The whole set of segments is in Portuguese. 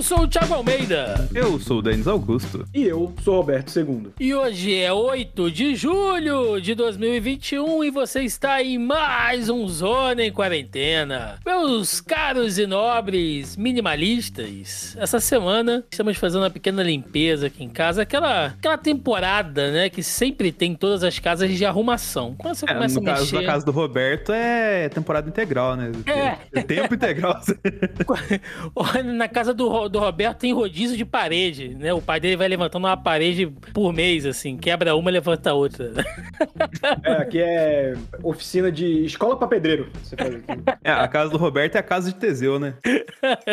Eu sou o Thiago Almeida. Eu sou o Denis Augusto. E eu sou o Roberto II. E hoje é 8 de julho de 2021 e você está em mais um Zona em Quarentena. Meus caros e nobres minimalistas, essa semana estamos fazendo uma pequena limpeza aqui em casa. Aquela, aquela temporada, né, que sempre tem em todas as casas de arrumação. Quando você É, começa no a caso mexer... da casa do Roberto é temporada integral, né? É. Tempo integral. Na casa do, do Roberto tem rodízio de parede, né? O pai dele vai levantando uma parede por mês, assim. Quebra uma, levanta a outra. É, aqui é oficina de escola pra pedreiro. Você faz aqui. É, a casa do Roberto é a casa de Teseu, né?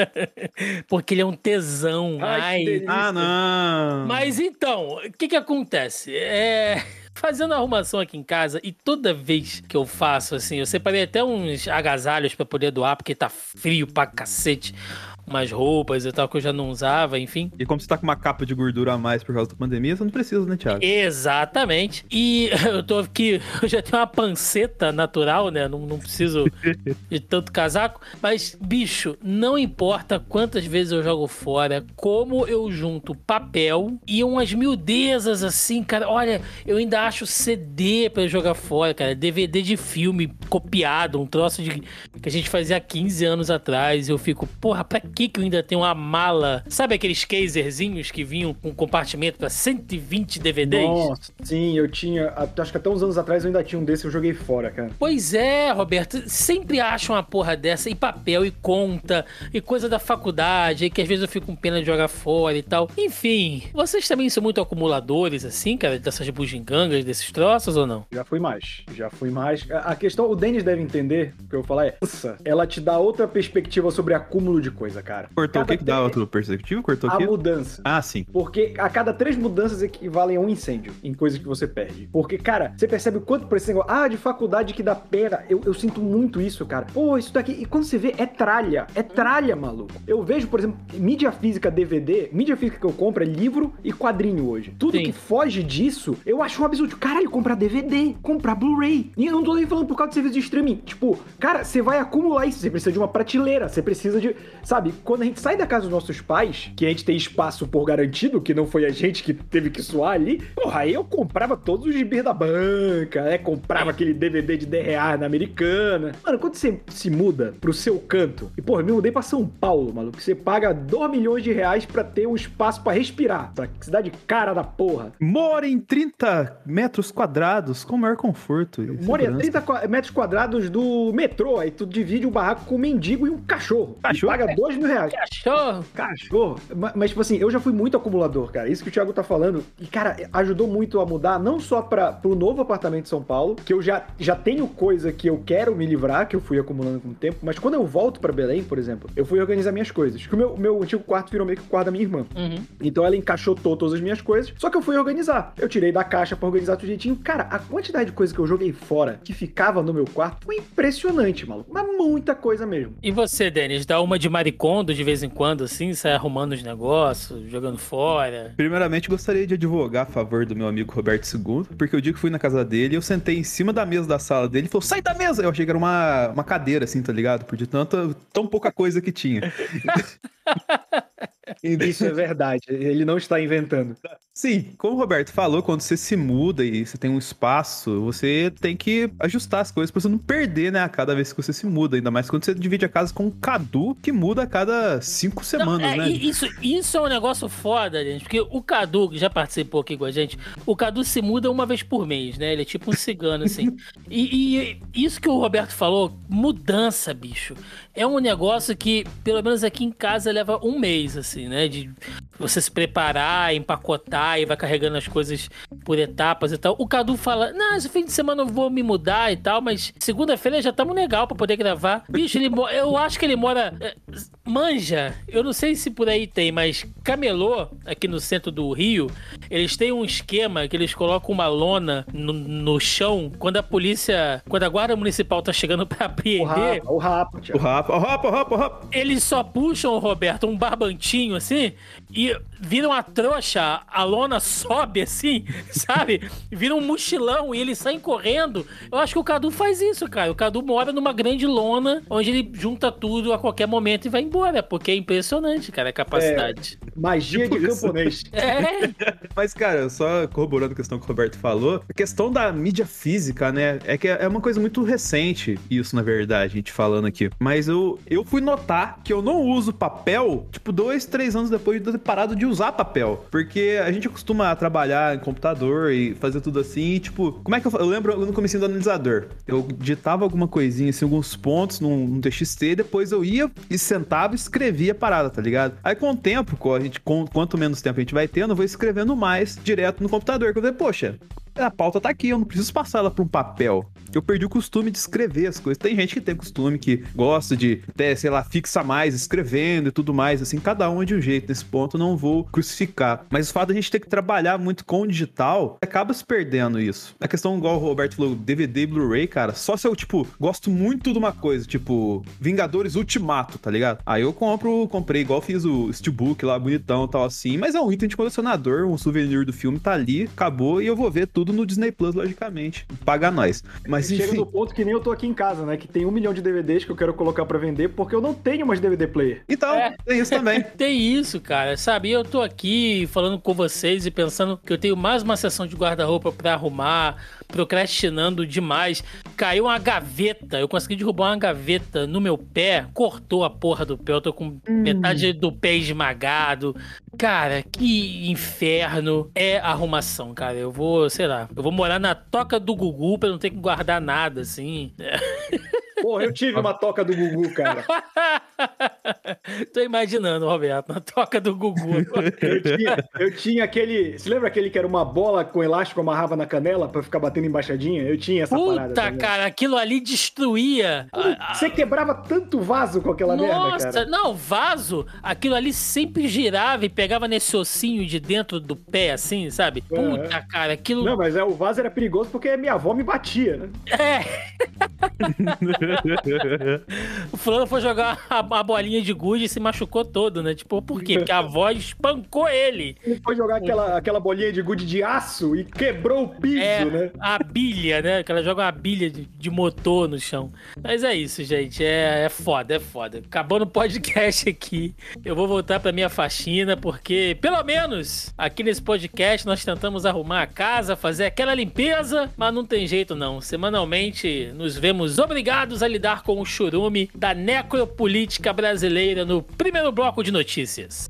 Porque ele é um tesão. Ai, Ai. Ah, não. Mas então, o que que acontece? É... Fazendo arrumação aqui em casa, e toda vez que eu faço assim, eu separei até uns agasalhos pra poder doar, porque tá frio pra cacete. Umas roupas e tal que eu já não usava, enfim. E como você tá com uma capa de gordura a mais por causa da pandemia, você não precisa, né, Thiago? Exatamente. E eu tô aqui, eu já tenho uma panceta natural, né? Não, não preciso de tanto casaco. Mas, bicho, não importa quantas vezes eu jogo fora, como eu junto papel e umas miudezas assim, cara. Olha, eu ainda acho CD pra jogar fora, cara. DVD de filme copiado, um troço de que a gente fazia há 15 anos atrás. Eu fico, porra, pra que que eu ainda tenho uma mala? Sabe aqueles caserzinhos que vinham com compartimento pra 120 DVDs? Nossa, sim, eu tinha. Acho que até uns anos atrás eu ainda tinha um desse eu joguei fora, cara. Pois é, Roberto, sempre acham uma porra dessa, e papel, e conta, e coisa da faculdade, e que às vezes eu fico com pena de jogar fora e tal. Enfim, vocês também são muito acumuladores, assim, cara, dessas bugigangas, desses troços ou não? Já fui mais. Já fui mais. A questão, o Denis deve entender, o que eu vou falar é. Ela te dá outra perspectiva sobre acúmulo de coisa, cara. Cortou o que que dá outro perspectivo? Cortou A aqui? mudança. Ah, sim. Porque a cada três mudanças equivalem a um incêndio em coisas que você perde. Porque, cara, você percebe o quanto por esse negócio, ah, de faculdade que dá pena. Eu, eu sinto muito isso, cara. Pô, isso daqui. E quando você vê, é tralha. É tralha, maluco. Eu vejo, por exemplo, mídia física DVD. Mídia física que eu compro é livro e quadrinho hoje. Tudo Sim. que foge disso, eu acho um absurdo. Caralho, comprar DVD, comprar Blu-ray. E eu não tô nem falando por causa de serviço de streaming. Tipo, cara, você vai acumular isso. Você precisa de uma prateleira. Você precisa de. Sabe, quando a gente sai da casa dos nossos pais, que a gente tem espaço por garantido, que não foi a gente que teve que suar ali, porra, aí eu comprava todos os gibis da banca, né? Comprava aquele DVD de 10 reais na americana. Mano, quando você se muda pro seu canto, e porra, eu me mudei pra São Paulo, maluco, você paga 2 milhões de reais pra ter um espaço pra respirar. Tá? Cidade cara da porra. Mora em 30 metros quadrados com maior conforto. Mora segurança. 30 qua- metros quadrados do metrô, aí tu divide um barraco com um mendigo e um cachorro. Cachorro? E paga 2 mil reais. Cachorro! Cachorro. Ma- Mas, tipo assim, eu já fui muito acumulador, cara. Isso que o Thiago tá falando. E, cara, ajudou muito a mudar, não só para pro novo apartamento de São Paulo, que eu já, já tenho coisa que eu quero me livrar, que eu fui acumulando com o tempo, mas quando eu volto pra Belém, por exemplo, eu fui organizar minhas coisas. Que o meu, meu antigo quarto virou meio que o quarto da minha irmã. Uhum. Então ela encaixotou todas as minhas coisas, só que eu fui organizar. Eu tirei da caixa pra organizar tudo jeitinho. Cara, a quantidade de coisa que eu joguei fora, que ficava no meu quarto, foi impressionante, maluco. Mas muita coisa mesmo. E você, Denis, dá uma de maricondo de vez em quando, assim, sai arrumando os negócios, jogando fora? Primeiramente, gostaria de advogar a favor do meu amigo Roberto II, porque o dia que fui na casa dele, eu sentei em cima da mesa da sala dele e falou: sai da mesa! Eu achei que era uma, uma cadeira, assim, tá ligado? Por de tanta, tão pouca coisa que tinha. Isso é verdade. Ele não está inventando. Sim, como o Roberto falou, quando você se muda e você tem um espaço, você tem que ajustar as coisas pra você não perder, né, a cada vez que você se muda. Ainda mais quando você divide a casa com o Cadu, que muda a cada cinco semanas, Não, é, né? e- Isso, isso é um negócio foda, gente. Porque o Cadu, que já participou aqui com a gente, o Cadu se muda uma vez por mês, né? Ele é tipo um cigano, assim. E, e isso que o Roberto falou, mudança, bicho. É um negócio que, pelo menos aqui em casa, leva um mês, assim, né? De você se preparar, empacotar e vai carregando as coisas por etapas e tal. O Cadu fala: Não, esse fim de semana eu vou me mudar e tal, mas segunda-feira já estamos legal pra poder gravar. Bicho, ele, mo- eu acho que ele mora. é, Manja, eu não sei se por aí tem, mas Camelô, aqui no centro do Rio, eles têm um esquema que eles colocam uma lona no, no chão quando a polícia. Quando a guarda municipal tá chegando pra O apreender. o rapa, O rapa, o rapa, Eles só puxam, Roberto, um barbantinho assim, e vira uma trouxa, a lona sobe assim, sabe? Vira um mochilão e eles saem correndo. Eu acho que o Cadu faz isso, cara. O Cadu mora numa grande lona, onde ele junta tudo a qualquer momento e vai embora, porque é impressionante, cara, a capacidade. É, magia tipo de camponês. É. Mas, cara, só corroborando a questão que o Roberto falou, a questão da mídia física, né, é que é uma coisa muito recente, isso, na verdade, a gente falando aqui. Mas eu, eu fui notar que eu não uso papel, tipo, dois, três anos depois de ter parado de usar papel. Porque a gente costuma trabalhar em computador e fazer tudo assim, e, tipo, como é que eu, eu lembro no começo do analisador? Eu digitava alguma coisinha, assim, alguns pontos num, num TXT, depois eu ia e sentava e escrevia a parada, tá ligado? Aí com o tempo, a gente, com, quanto menos tempo a gente vai tendo, eu vou escrevendo mais direto no computador. Que eu falei, poxa, a pauta tá aqui, eu não preciso passar ela pra um papel. Eu perdi o costume de escrever as coisas. Tem gente que tem costume que gosta de, até, sei lá, fixa mais escrevendo e tudo mais, assim, cada um é de um jeito. Nesse ponto, não vou crucificar. Mas o fato a gente ter que trabalhar muito com o digital, acaba se perdendo isso. A questão, igual o Roberto falou, DVD e Blu-ray, cara, só se eu, tipo, gosto muito de uma coisa, tipo, Vingadores Ultimato, tá ligado? Aí eu compro, comprei, igual fiz o Steelbook lá, bonitão tal, assim, mas é um item de colecionador, um souvenir do filme tá ali, acabou, e eu vou ver tudo no Disney Plus, logicamente. Paga nós. Mas Chega enfim. no ponto que nem eu tô aqui em casa, né? Que tem um milhão de DVDs que eu quero colocar pra vender porque eu não tenho mais DVD player. Então, É. tem isso também. Tem isso, cara. Sabe, eu tô aqui falando com vocês e pensando que eu tenho mais uma sessão de guarda-roupa pra arrumar, procrastinando demais. Caiu uma gaveta, eu consegui derrubar uma gaveta no meu pé, cortou a porra do pé, eu tô com metade do pé esmagado. Cara, que inferno é arrumação, cara. Eu vou, sei lá, eu vou morar na toca do Gugu pra não ter que guardar nada, assim. Porra, eu tive uma toca do Gugu, cara. Tô imaginando, Roberto, na toca do Gugu. Eu tinha, eu tinha aquele. Você lembra aquele que era uma bola com elástico amarrava na canela pra ficar batendo embaixadinha? Eu tinha essa parada. Puta, cara, aquilo ali destruía. a- a- Você quebrava tanto vaso com aquela merda, Nossa, cara. não, vaso, aquilo ali sempre girava e pegava nesse ossinho de dentro do pé, assim, sabe? Puta, cara, aquilo. Não, mas é, o vaso era perigoso porque minha avó me batia, né? É, o fulano foi jogar a, a bolinha de gude e se machucou todo, né? Tipo, por quê? Porque a voz espancou ele. Ele foi jogar aquela, aquela bolinha de gude de aço e quebrou o piso, É, né? a bilha, né? Que ela joga uma bilha de, de motor no chão. Mas é isso, gente. É, é foda, é foda. Acabando o podcast aqui. Eu vou voltar pra minha faxina, porque, pelo menos, aqui nesse podcast nós tentamos arrumar a casa, fazer aquela limpeza, mas não tem jeito não. Semanalmente nos vemos obrigados a lidar com o churume da necropolítica brasileira no primeiro bloco de notícias.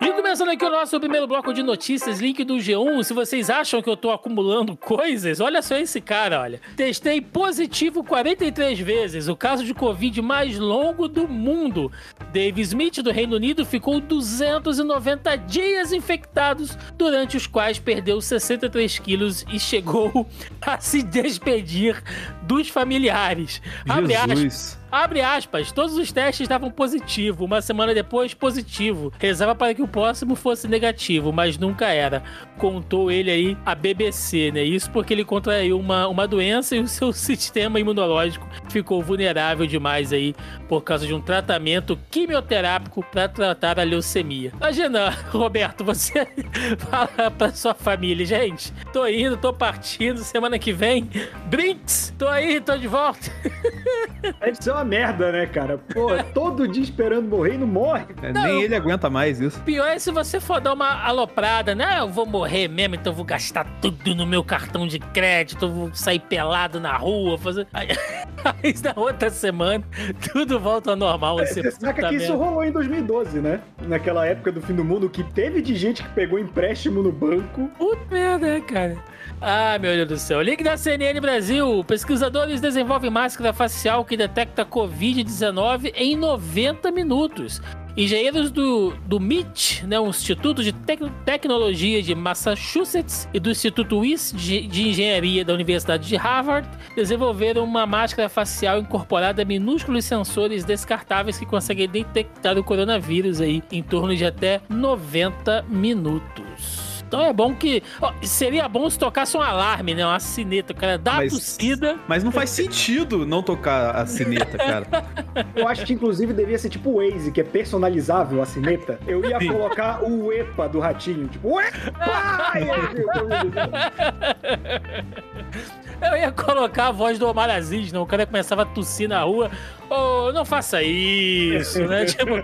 E começando aqui o nosso primeiro bloco de notícias, link do G1. Se vocês acham que eu tô acumulando coisas, olha só esse cara, olha. Testei positivo 43 vezes, o caso de Covid mais longo do mundo. Dave Smith, do Reino Unido, ficou 290 dias infectados, durante os quais perdeu 63 quilos e chegou a se despedir dos familiares. Jesus. Abre aspas, todos os testes davam positivo, uma semana depois positivo. Rezava para que o próximo fosse negativo, mas nunca era. Contou ele aí a BBC, né? Isso porque ele contraiu uma, uma doença e o seu sistema imunológico ficou vulnerável demais aí por causa de um tratamento quimioterápico para tratar a leucemia. Imagina, Roberto, você fala pra sua família, gente, tô indo, tô partindo, semana que vem, Brinks, tô aí, tô de volta. Ser uma merda, né, cara? Pô, todo dia esperando morrer e não morre. É, Não, nem eu- ele aguenta mais isso. Pior é se você for dar uma aloprada, né? Eu vou morrer mesmo, então eu vou gastar tudo no meu cartão de crédito, eu vou sair pelado na rua, fazer. Aí, aí na outra semana, tudo volta ao normal. Você, Você saca que isso rolou em 2012, né? Naquela época do fim do mundo, que teve de gente que pegou empréstimo no banco. Puta merda, né, cara? Ah, meu Deus do céu. Link da CNN Brasil. Pesquisadores desenvolvem máscara facial que detecta Covid-19 em 90 minutos. Engenheiros do, do MIT, né, um Instituto de Tec- Tecnologia de Massachusetts, e do Instituto Wyss de, de Engenharia da Universidade de Harvard, desenvolveram uma máscara facial incorporada a minúsculos sensores descartáveis que conseguem detectar o coronavírus aí em torno de até 90 minutos. Então é bom que. ó, seria bom se tocasse um alarme, né? Uma sineta, cara. Dá Mas- a tossida. Mas não faz sentido não tocar a sineta, cara. Eu acho que inclusive devia ser tipo o Waze, que é personalizável a sineta. Eu ia Sim. colocar o EPA do ratinho, tipo, Uepa! Eu ia colocar a voz do Omar Aziz, não? O cara começava a tossir na rua. Ô, não faça isso, né? Tipo.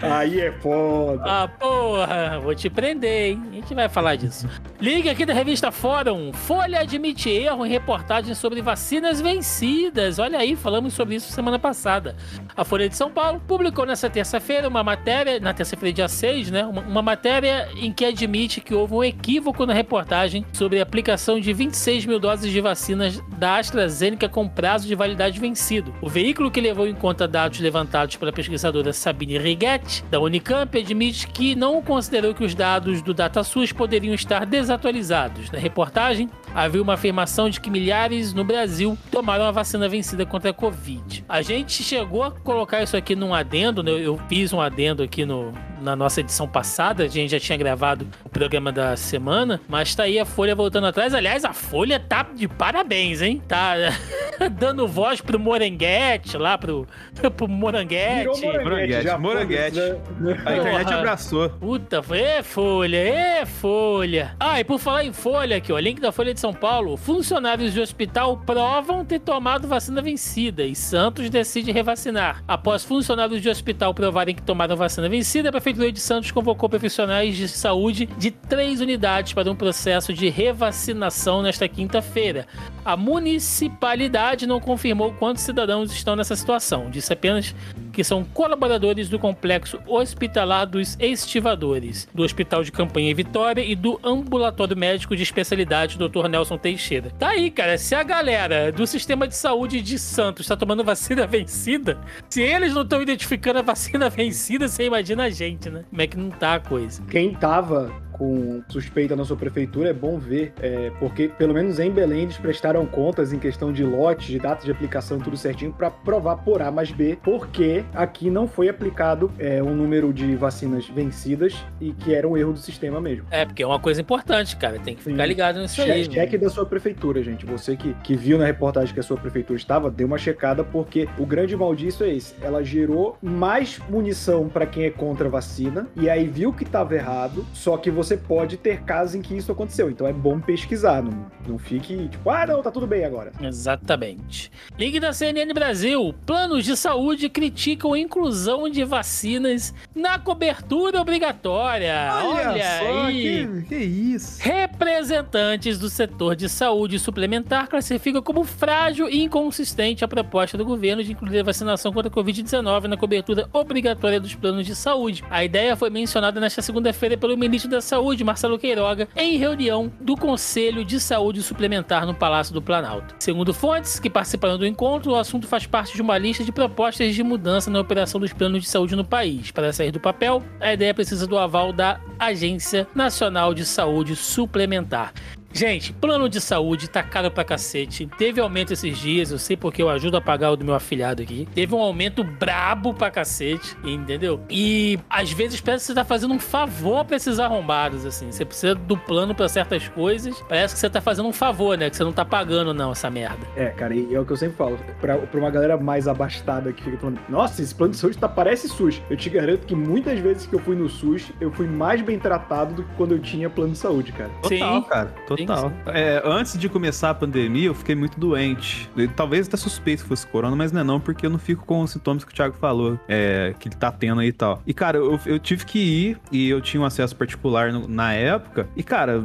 Aí é foda. Ah, porra, vou te prender, hein? A gente vai falar disso. Ligue aqui da revista Fórum. Folha admite erro em reportagem sobre vacinas vencidas. Olha aí, falamos sobre isso semana passada. A Folha de São Paulo publicou nessa terça-feira uma matéria, na terça-feira, dia 6, né? Uma, uma matéria em que admite que houve um equívoco na reportagem sobre a aplicação de 26 mil doses de vacinas da AstraZeneca com prazo de validade vencido. O veículo que levou em conta dados levantados pela pesquisadora Sabine Righetti, da Unicamp, admite que não considerou que os dados do DataSUS poderiam estar desatualizados. Na reportagem, havia uma afirmação de que milhares no Brasil tomaram a vacina vencida contra a Covid. A gente chegou a colocar isso aqui num adendo, né? eu fiz um adendo aqui no, na nossa edição passada, a gente já tinha gravado o programa da semana, mas tá aí a Folha voltando atrás. Aliás, a Folha tá de parabéns, hein? Tá dando voz pro Morenguete, lá pro, pro Moranguete. Virou Moranguete, Moranguete. foda-se, né? A internet abraçou. Puta, é Folha, é Folha. Ah, e por falar em Folha aqui, ó, link da Folha de São Paulo. Funcionários de hospital provam ter tomado vacina vencida e Santos decide revacinar. Após funcionários de hospital provarem que tomaram vacina vencida, a Prefeitura de Santos convocou profissionais de saúde de três unidades para um processo de revacinação nesta quinta-feira. A municipalidade não confirmou quantos cidadãos estão nessa situação. Disse apenas que são colaboradores do complexo hospitalar dos estivadores, do Hospital de Campanha em Vitória e do Ambulatório Médico de Especialidade Dr. Nelson Teixeira. Tá aí, cara. Se a galera do sistema de saúde de Santos está tomando vacina vencida, se eles não estão identificando a vacina vencida, você imagina a gente, né? Como é que não tá a coisa? Quem tava com suspeita na sua prefeitura é bom ver, é, porque pelo menos em Belém eles prestaram contas em questão de lotes, de datas de aplicação, tudo certinho, para provar por A mais B, porque aqui não foi aplicado é, um número de vacinas vencidas e que era um erro do sistema mesmo. É, porque é uma coisa importante, cara. Tem que ficar Sim. ligado nisso Che- aí. cheque da sua prefeitura, gente. Você que, que viu na reportagem que a sua prefeitura estava, dê uma checada, porque o grande mal disso é esse. Ela gerou mais munição para quem é contra a vacina, e aí viu que estava errado, só que você pode ter casos em que isso aconteceu. Então é bom pesquisar, não, não fique tipo, ah, não, tá tudo bem agora. Exatamente. Link da CNN Brasil. Planos de saúde criticam a inclusão de vacinas na cobertura obrigatória. Olha, aí. que, que isso. Representantes do setor de saúde suplementar classificam como frágil e inconsistente a proposta do governo de incluir a vacinação contra a Covid-19 na cobertura obrigatória dos planos de saúde. A ideia foi mencionada nesta segunda-feira pelo ministro da Saúde, Marcelo Queiroga, em reunião do Conselho de Saúde Suplementar no Palácio do Planalto. Segundo fontes que participaram do encontro, o assunto faz parte de uma lista de propostas de mudança na operação dos planos de saúde no país. Para sair do papel, a ideia precisa do aval da Agência Nacional de Saúde Suplementar. Gente, plano de saúde tá caro pra cacete. Teve aumento esses dias, eu sei porque eu ajudo a pagar o do meu afilhado aqui. Teve um aumento brabo pra cacete, entendeu? E às vezes parece que você tá fazendo um favor pra esses arrombados, assim. Você precisa do plano pra certas coisas. Parece que você tá fazendo um favor, né? Que você não tá pagando, não, essa merda. É, cara, e é o que eu sempre falo. Pra, pra uma galera mais abastada que fica falando, nossa, esse plano de saúde tá, parece SUS. Eu te garanto que muitas vezes que eu fui no SUS, eu fui mais bem tratado do que quando eu tinha plano de saúde, cara. Total, Sim. cara. Sim, Total. sim. É, antes de começar a pandemia, eu fiquei muito doente. Talvez até suspeito que fosse corona, mas não é não, porque eu não fico com os sintomas que o Thiago falou, é, que ele tá tendo aí e tal. E, cara, eu, eu tive que ir e eu tinha um acesso particular no- na época. E, cara,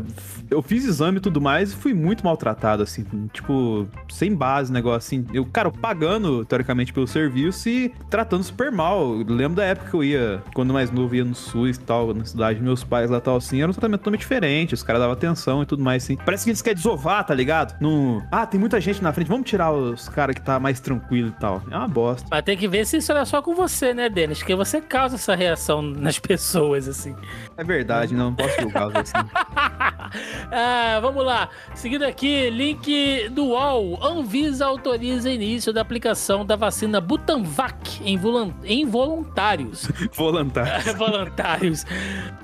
eu fiz exame e tudo mais e fui muito maltratado, assim. Tipo, sem base, negócio assim. Eu, cara, pagando, teoricamente, pelo serviço e tratando super mal. Eu lembro da época que eu ia, quando mais novo, ia no SUS e tal, na cidade meus pais lá tal, assim, era um tratamento totalmente diferente. Os caras davam atenção e tudo mais, assim. Assim. Parece que eles querem desovar, tá ligado? No... Ah, tem muita gente na frente, vamos tirar os caras que tá mais tranquilo e tal. É uma bosta. Mas tem que ver se isso era só com você, né, Denis? Porque você causa essa reação nas pessoas, assim. É verdade, não, não posso julgar assim. ah, vamos lá. Seguindo aqui, link do UOL. Anvisa autoriza início da aplicação da vacina Butanvac em, em voluntários. Voluntário. voluntários.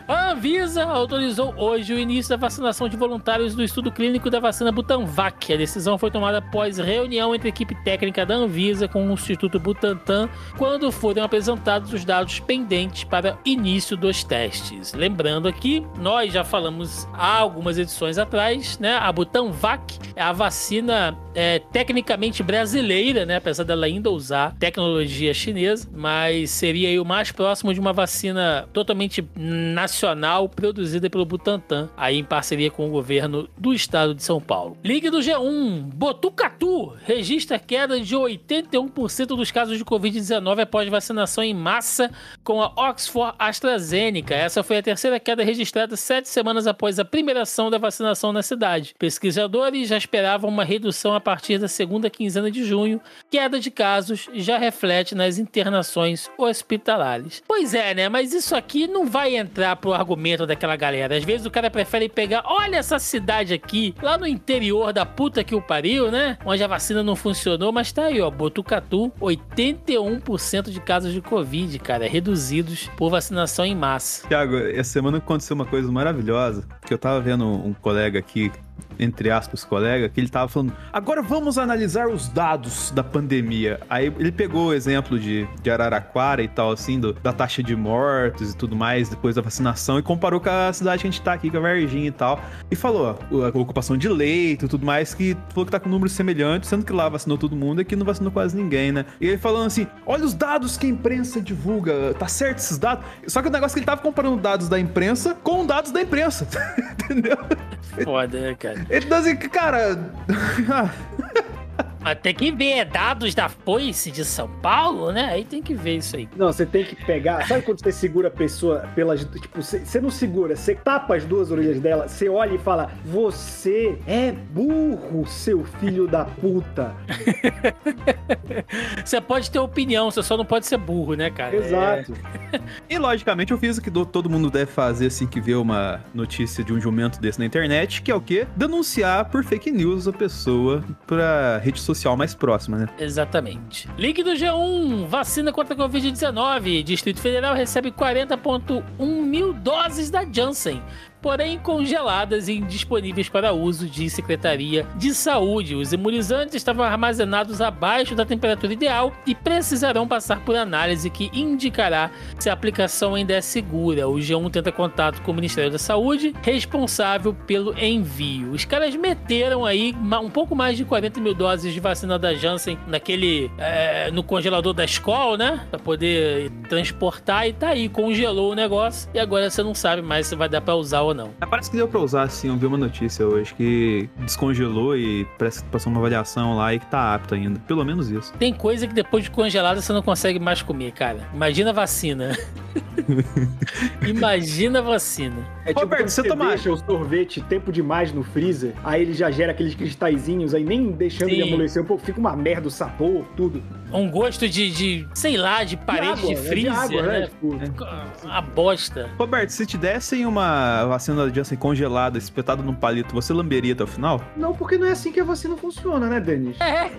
A Anvisa autorizou hoje o início da vacinação de voluntários do estudo clínico da vacina Butanvac. A decisão foi tomada após reunião entre a equipe técnica da Anvisa com o Instituto Butantan, quando foram apresentados os dados pendentes para início dos testes. Lembrando aqui, nós já falamos há algumas edições atrás, né? A Butanvac é a vacina é, tecnicamente brasileira, né? Apesar dela ainda usar tecnologia chinesa, mas seria aí o mais próximo de uma vacina totalmente nacional produzida pelo Butantan, aí em parceria com o governo do estado de São Paulo. Ligue do G1, Botucatu registra queda de 81% dos casos de Covid-19 após vacinação em massa com a Oxford AstraZeneca. Essa foi a terceira queda registrada sete semanas após a primeira ação da vacinação na cidade. Pesquisadores já esperavam uma redução a partir da segunda quinzena de junho. Queda de casos já reflete nas internações hospitalares. Pois é, né? Mas isso aqui não vai entrar pro argumento daquela galera. Às vezes o cara prefere pegar, olha essa cidade aqui, lá no interior da puta que o pariu, né? Onde a vacina não funcionou, mas tá aí, ó, Botucatu, 81% de casos de Covid, cara, reduzidos por vacinação em massa. Tiago, essa semana aconteceu uma coisa maravilhosa, que eu tava vendo um colega aqui, entre aspas, colega, que ele tava falando, agora vamos analisar os dados da pandemia. Aí ele pegou o exemplo de, de Araraquara e tal, assim, do- da taxa de mortos e tudo mais, depois da vacinação, e comparou com a cidade que a gente tá aqui, com a Varginha e tal, e falou, ó, a ocupação de leito e tudo mais, que falou que tá com números semelhantes, sendo que lá vacinou todo mundo e aqui não vacinou quase ninguém, né? E ele falando assim, olha os dados que a imprensa divulga, tá certo esses dados? Só que o negócio é que ele tava comparando dados da imprensa com dados da imprensa, entendeu? Foda, né, cara? Tá assim, cara... Mas tem que ver dados da Foice de São Paulo, né? Aí tem que ver isso aí. Não, você tem que pegar. Sabe quando você segura a pessoa pelas. Tipo, você, você não segura, você tapa as duas orelhas dela, você olha e fala: Você é burro, seu filho da puta. Você pode ter opinião, você só não pode ser burro, né, cara? Exato. E logicamente eu fiz o que do- todo mundo deve fazer assim que vê uma notícia de um jumento desse na internet, que é o quê? Denunciar por fake news a pessoa pra rede social mais próxima, né? Exatamente. Link do G1, vacina contra a Covid-19. Distrito Federal recebe 40,1 mil doses da Janssen. Porém, congeladas e indisponíveis para uso de Secretaria de Saúde. Os imunizantes estavam armazenados abaixo da temperatura ideal e precisarão passar por análise que indicará se a aplicação ainda é segura. O G1 tenta contato com o Ministério da Saúde, responsável pelo envio. Os caras meteram aí um pouco mais de 40 mil doses de vacina da Janssen naquele. é, no congelador da escola, né? Pra poder transportar e tá aí, congelou o negócio e agora você não sabe mais se vai dar pra usar ou. Mas Parece que deu pra usar, sim. Eu vi uma notícia hoje que descongelou e parece que passou uma avaliação lá e que tá apto ainda. Pelo menos isso. Tem coisa que depois de congelada você não consegue mais comer, cara. Imagina a vacina. Imagina a vacina. É tipo Roberto, você você toma- deixa o sorvete tempo demais no freezer, aí ele já gera aqueles cristalzinhos, aí nem deixando ele Sim. amolecer um pouco, fica uma merda o sabor, tudo. Um gosto de, de sei lá, de parede de, água, é freezer, água, né? Tipo, A bosta. Roberto, se te dessem uma vacina da Janssen congelada, espetada num palito, você lamberia até o final? Não, porque não é assim que a vacina funciona, né, Denis? É,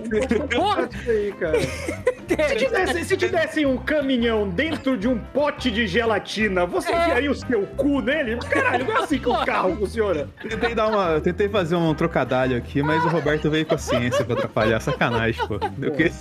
porra, aí, cara. Se te, dessem, se te dessem um caminhão dentro de um pote de gelatina, você É. enfiaria o seu cu nele? Caralho, não é assim que o carro funciona. Tentei dar uma. eu Tentei fazer um trocadilho aqui, mas o Roberto veio com a ciência pra atrapalhar. Sacanagem, pô. Eu queria,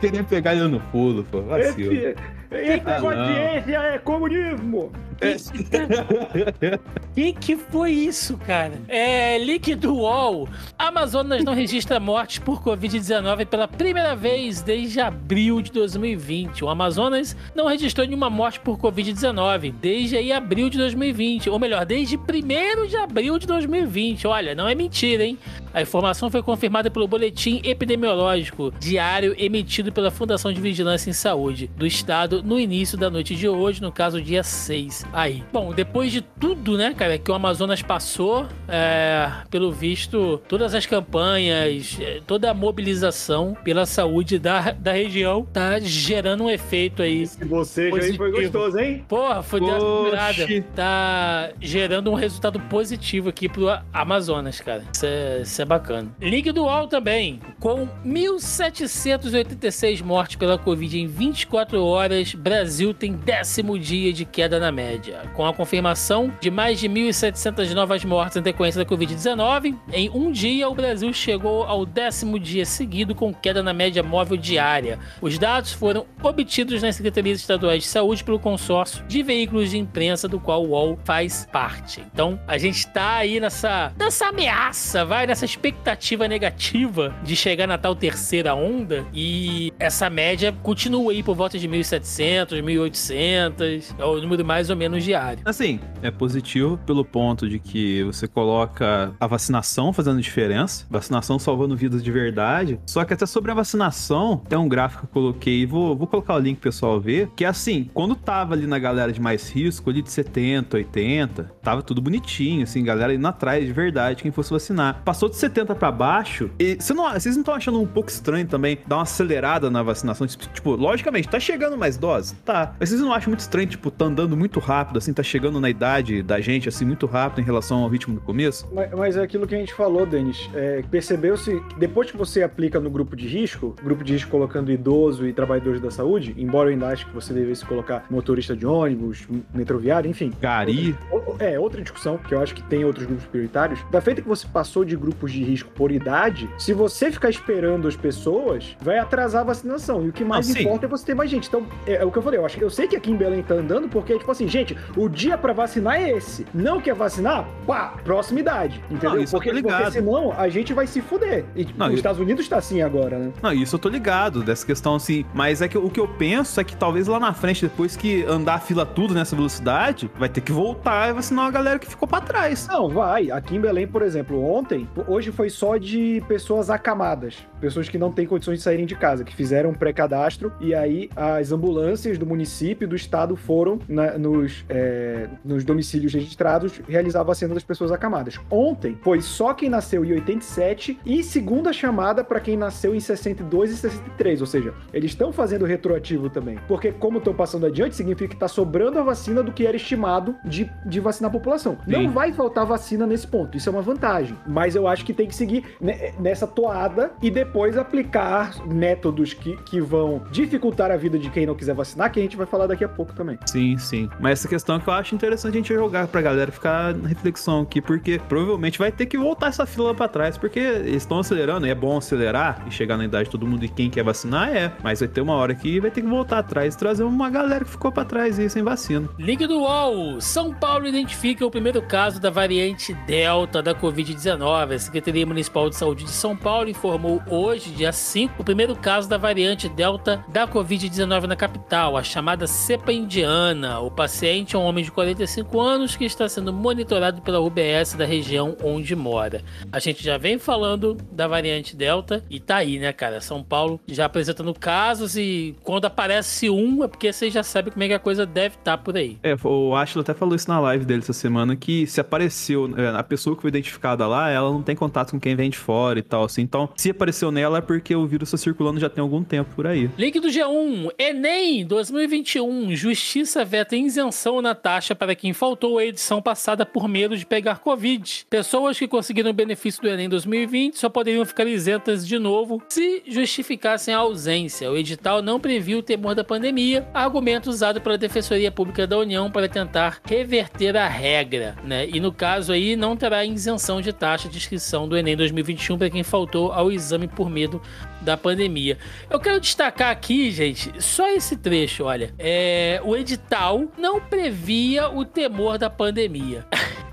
queria pegar ele no pulo, pô. Vacilo. Esse, esse Ah, é comunismo. que que foi isso, cara? É, link do UOL. Amazonas não registra mortes por Covid-19 pela primeira vez desde abril de 2020. O Amazonas não registrou nenhuma morte por Covid-19 desde aí abril de 2020. Ou melhor, desde 1 de abril de 2020. Olha, não é mentira, hein? A informação foi confirmada pelo boletim epidemiológico diário emitido pela Fundação de Vigilância em Saúde do Estado no início da noite de hoje, no caso dia 6. aí. Bom, depois de tudo, né, cara, que o Amazonas passou, é, pelo visto, todas as campanhas, é, toda a mobilização pela saúde da, da região tá gerando um efeito aí. Se você já aí foi Positivo. gostoso, hein? Porra, foi virada. Tá gerando um resultado positivo aqui pro Amazonas, cara. Isso é, isso é bacana. Ligue do UOL também. Com 1.786 mortes pela Covid em 24 horas, Brasil tem décimo dia de queda na média. Com a confirmação de mais de 1.700 novas mortes em decorrência da Covid-19, em um dia o Brasil chegou ao décimo dia seguido com queda na média móvel diária. Os dados foram obtidos nas secretarias estaduais de saúde pelo consórcio de veículos de imprensa do qual o UOL faz parte. Então, a gente tá aí nessa, nessa ameaça, vai nessa expectativa negativa de chegar na tal terceira onda e essa média continua aí por volta de 1.700, 1.800, é o número mais ou menos diário. Assim, é positivo pelo ponto de que você coloca a vacinação fazendo diferença, vacinação salvando vidas de verdade. Só que até sobre a vacinação, tem um gráfico que eu coloquei, vou, vou colocar o link pro pessoal ver, que é assim, quando tava ali na galera de mais risco, ali de 70, 80, tava tudo bonitinho, assim, galera indo atrás de verdade, quem fosse vacinar. Passou de 70 pra baixo, e vocês não estão achando um pouco estranho também dar uma acelerada na vacinação? Tipo, logicamente, tá chegando mais Tá. Mas vocês não acham muito estranho, tipo, tá andando muito rápido, assim, tá chegando na idade da gente, assim, muito rápido em relação ao ritmo do começo? Mas, mas é aquilo que a gente falou, Denis. É, Percebeu-se, depois que você aplica no grupo de risco, grupo de risco colocando idoso e trabalhadores da saúde, embora eu ainda ache que você devesse colocar motorista de ônibus, metroviário, enfim. Gari. Outra- É, outra discussão, que eu acho que tem outros grupos prioritários. Da feita que você passou de grupos de risco por idade, se você ficar esperando as pessoas, vai atrasar a vacinação. E o que mais sim. importa é você ter mais gente. Então, é, é o que eu falei. Eu, acho, eu sei que aqui em Belém tá andando, porque, tipo assim, gente, o dia pra vacinar é esse. Não quer vacinar? Pá, próxima idade. Entendeu? Não, porque, porque senão a gente vai se fuder. E Não, os eu- Estados Unidos tá assim agora, né? Não, isso eu tô ligado, dessa questão assim. Mas é que o que eu penso é que talvez lá na frente, depois que andar a fila tudo nessa velocidade, vai ter que voltar e vacinar a galera que ficou pra trás. Não, vai. Aqui em Belém, por exemplo, ontem, hoje foi só de pessoas acamadas, pessoas que não têm condições de saírem de casa, que fizeram um pré-cadastro e aí as ambulâncias do município e do estado foram na- nos, é, nos domicílios registrados realizar a vacina das pessoas acamadas. Ontem foi só quem nasceu em 87 e segunda chamada para quem nasceu em 62 e 63, ou seja, eles estão fazendo retroativo também, porque como estão passando adiante, significa que tá sobrando a vacina do que era estimado de, de vacinar a população. Sim. Não vai faltar vacina nesse ponto, isso é uma vantagem. Mas eu acho que tem que seguir ne- nessa toada e depois aplicar métodos que, que vão dificultar a vida de quem não quiser vacinar, que a gente vai falar daqui a pouco também. Sim, sim. Mas essa questão que eu acho interessante a gente jogar pra galera ficar na reflexão aqui, porque provavelmente vai ter que voltar essa fila lá pra trás, porque eles estão acelerando, e é bom acelerar e chegar na idade de todo mundo e quem quer vacinar é, mas vai ter uma hora que vai ter que voltar atrás e trazer uma galera que ficou pra trás aí sem vacina. Link do UOL. São Paulo identifica o primeiro caso da variante Delta da Covid-19. A Secretaria Municipal de Saúde de São Paulo informou hoje, dia 5, o primeiro caso da variante Delta da Covid-19 na capital, a chamada cepa indiana. O paciente é um homem de 45 anos que está sendo monitorado pela UBS da região onde mora. A gente já vem falando da variante Delta e tá aí, né, cara? São Paulo já apresentando casos e quando aparece um é porque você já sabe como é que a coisa deve estar por aí. É, o Ashla até falou isso na live dele essa semana, que se apareceu, é, a pessoa que foi identificada lá, ela não tem contato com quem vem de fora e tal, assim. Então, se apareceu nela é porque o vírus tá circulando já tem algum tempo por aí. Link do G1, Enem 2021, Justiça veta isenção na taxa para quem faltou a edição passada por medo de pegar Covid. Pessoas que conseguiram o benefício do Enem 2020 só poderiam ficar isentas de novo se justificassem a ausência. O edital não previu o temor da pandemia, argumento usado pela Defensoria Pública da União para tentar reverter a regra, né? E no caso aí não terá isenção de taxa de inscrição do Enem 2021 para quem faltou ao exame por medo da pandemia. Eu quero destacar aqui, gente, só esse trecho, olha. É, o edital não previa o temor da pandemia.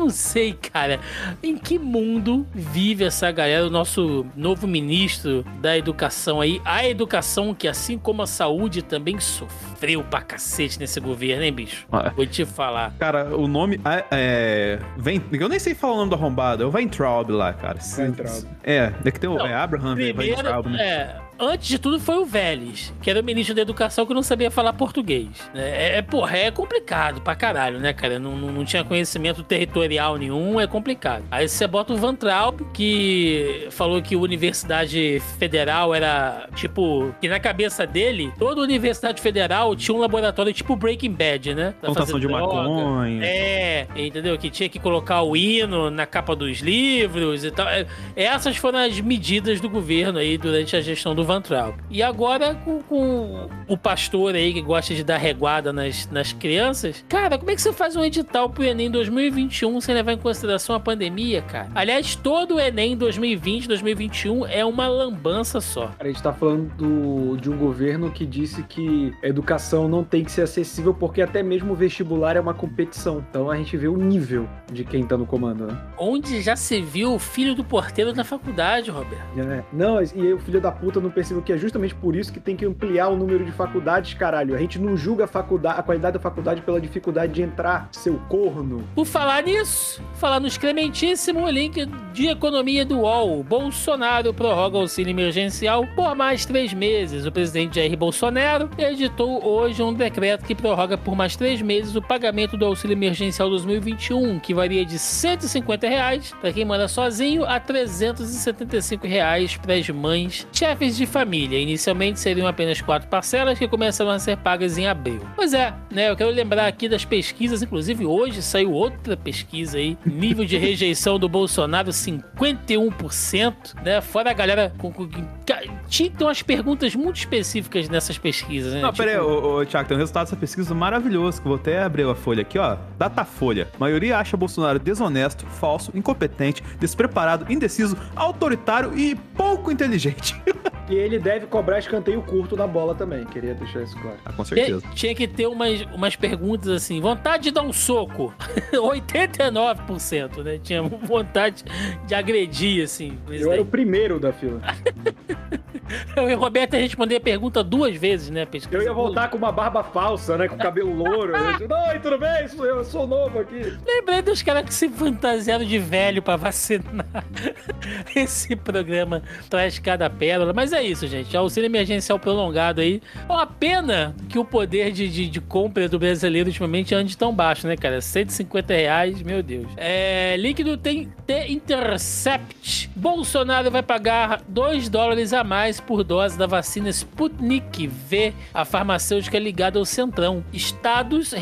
Eu não sei, cara, em que mundo vive essa galera, o nosso novo ministro da educação aí, a educação que assim como a saúde também sofre sofreu pra cacete nesse governo, hein, bicho? Ah. Vou te falar. Cara, o nome é, é. Vem, eu nem sei falar o nome do arrombado. É o Weintraub lá, cara. Weintraub. É, é que tem o Não, é Abraham Primeiro, Weintraub, né? é, antes de tudo foi o Vélez, que era o ministro da educação que não sabia falar português. né? É, é, porra, é complicado pra caralho, né, cara? Não, não, não tinha conhecimento territorial nenhum, é complicado. Aí você bota o Van Traub, que falou que a Universidade Federal era, tipo, que na cabeça dele, toda Universidade Federal tinha um laboratório tipo Breaking Bad, né? Pra Plantação de droga. maconha. É, entendeu? Que tinha que colocar o hino na capa dos livros e tal. É, Essas foram as medidas do governo aí durante a gestão do Van Traub. E agora com, com o pastor aí que gosta de dar reguada nas, nas crianças, cara, como é que você faz um edital pro Enem 2021 sem levar em consideração a pandemia, cara? Aliás, todo o Enem 2020, 2021 é uma lambança só. A gente tá falando do- de um governo que disse que a educação não tem que ser acessível porque até mesmo o vestibular é uma competição. Então a gente vê o nível de quem tá no comando, né? Onde já se viu o filho do porteiro na faculdade, Roberto? É. Não, e o filho da puta não que é justamente por isso que tem que ampliar o número de faculdades, caralho. A gente não julga a, faculdade, a qualidade da faculdade pela dificuldade de entrar, seu corno. Por falar nisso, falar no excrementíssimo link de economia do UOL. Bolsonaro prorroga auxílio emergencial por mais três meses. O presidente Jair Bolsonaro editou hoje um decreto que prorroga por mais três meses o pagamento do auxílio emergencial 2021, que varia de 150 reais para quem mora sozinho a 375 reais para as mães chefes de família. Inicialmente seriam apenas quatro parcelas que começaram a ser pagas em abril. Pois é, né? Eu quero lembrar aqui das pesquisas, inclusive hoje saiu outra pesquisa aí, nível de rejeição do Bolsonaro 51%, né? Fora a galera com, com, tinha umas perguntas muito específicas nessas pesquisas, né? Não, Tipo, ô, ô, Thiago, tem um resultado dessa pesquisa maravilhoso, que eu vou até abrir a folha aqui, ó. Datafolha. A maioria acha Bolsonaro desonesto, falso, incompetente, despreparado, indeciso, autoritário e pouco inteligente. E ele deve cobrar escanteio curto na bola também. Queria deixar isso claro. ah, com Tinha, certeza. tinha que ter umas, umas perguntas assim, vontade de dar um soco. 89%, né? Tinha vontade de agredir, assim. Eu era o primeiro da fila. Eu e o Roberto ia responder a pergunta duas vezes, né? Pesquisa. Eu ia voltar com uma barba falsa, né? Com cabelo louro. Oi, tudo bem? Sou Eu sou novo aqui. Lembrei dos caras que se fantasiaram de velho pra vacinar. Esse programa traz cada pérola. Mas é isso, gente. Auxílio emergencial prolongado aí. Uma pena que o poder de, de, de compra do brasileiro ultimamente ande tão baixo, né, cara? 150 reais, meu Deus. É, líquido tem The Intercept. Bolsonaro vai pagar 2 dólares a mais por dose da vacina Sputnik V, a farmacêutica ligada ao Centrão. Estados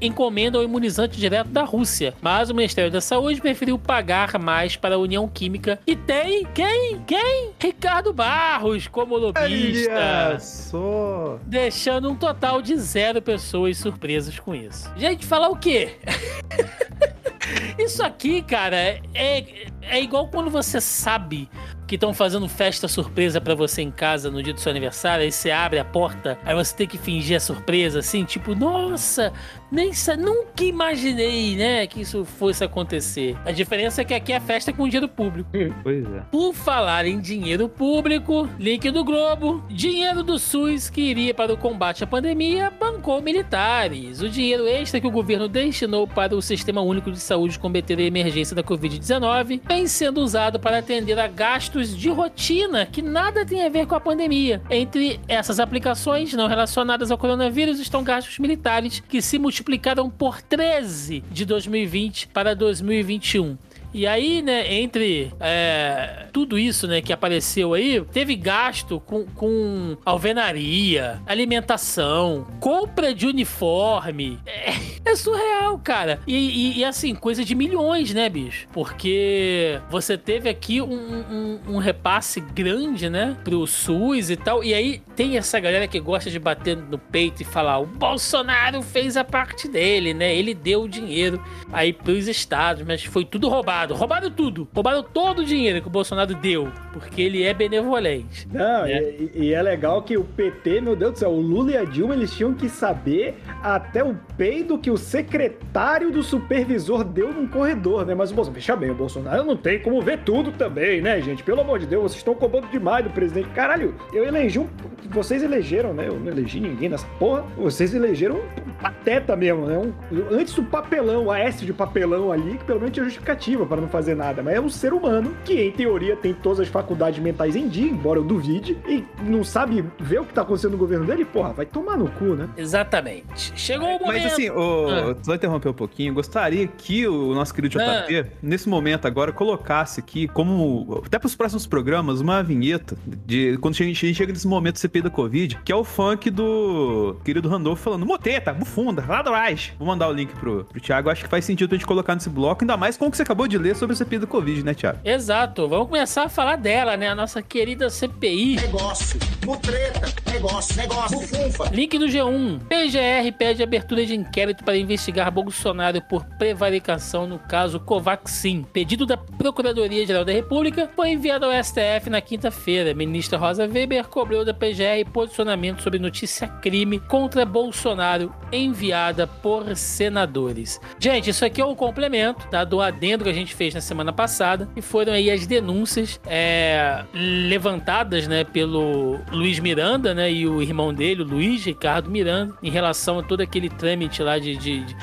encomendam o imunizante direto da Rússia, mas o Ministério da Saúde preferiu pagar mais para a União Química. E tem quem? Quem? Ricardo Barros como lobista. Olha só. Deixando um total de zero pessoas surpresas com isso. Gente, falar o quê? Isso aqui, cara, é, é igual quando você sabe que estão fazendo festa surpresa pra você em casa no dia do seu aniversário, aí você abre a porta, aí você tem que fingir a surpresa, assim, tipo, nossa, nem nunca imaginei, né, que isso fosse acontecer. A diferença é que aqui é festa com dinheiro público. Pois é. Por falar em dinheiro público, link do Globo, dinheiro do SUS que iria para o combate à pandemia bancou militares. O dinheiro extra que o governo destinou para o Sistema Único de Saúde combater a emergência da Covid-19 vem sendo usado para atender a gastos de rotina que nada tem a ver com a pandemia. Entre essas aplicações não relacionadas ao coronavírus estão gastos militares que se multiplicaram por 13 de 2020 para 2021. E aí, né, entre é, tudo isso, né, que apareceu aí, teve gasto com, com alvenaria, alimentação, compra de uniforme. É, é surreal, cara. E, e- e, assim, coisa de milhões, né, bicho? Porque você teve aqui um, um- um repasse grande, né, pro SUS e tal. E aí tem essa galera que gosta de bater no peito e falar: o Bolsonaro fez a parte dele, né? Ele deu o dinheiro aí pros estados, mas foi tudo roubado. Roubado, roubaram tudo. Roubaram todo o dinheiro que o Bolsonaro deu, porque ele é benevolente. Não, É. e, e é legal que o PT, meu Deus do céu, o Lula e a Dilma, eles tinham que saber até o peido que o secretário do supervisor deu num corredor, né? Mas o Bolsonaro, veja bem, o Bolsonaro não tem como ver tudo também, né, gente? Pelo amor de Deus, vocês estão cobrando demais do presidente. Caralho, eu elegi um. Vocês elegeram, né? Eu não elegi ninguém nessa porra. Vocês elegeram um pateta mesmo, né? Um- antes do papelão, o Aécio de papelão ali, que pelo menos tinha justificativa para não fazer nada. Mas é um ser humano que, em teoria, tem todas as faculdades mentais em dia, embora eu duvide, e não sabe ver o que tá acontecendo no governo dele, porra, vai tomar no cu, né? Exatamente. Chegou o momento. Mas assim, ô, Ah. só interromper um pouquinho, gostaria que o nosso querido Ah. JP, nesse momento agora, colocasse aqui, como até para os próximos programas, uma vinheta de quando a gente, chega nesse momento do CPI da Covid, que é o funk do querido Randolfo falando moteta, bufunda, lá atrás. Vou mandar o link pro, pro Thiago, acho que faz sentido a gente colocar nesse bloco, ainda mais com o que você acabou de ler sobre o CPI da Covid, né, Thiago? Exato, vamos começar a falar dela, né? A nossa querida CPI. negócio, mutreta, negócio, negócio, bufunfa. Link do G1. PGR pede abertura de inquérito para investigar Bolsonaro por prevaricação no caso Covaxin. Pedido da Procuradoria-Geral da República foi enviado ao STF na quinta-feira. Ministra Rosa Weber cobrou da PGR posicionamento sobre notícia crime contra Bolsonaro enviada por senadores. Gente, isso aqui é um complemento tá, do adendo que a gente fez na semana passada e foram aí as denúncias é, levantadas né, pelo Luiz Miranda né, e o irmão dele, o Luiz Ricardo Miranda, em relação a todo aquele trâmite lá de, de, de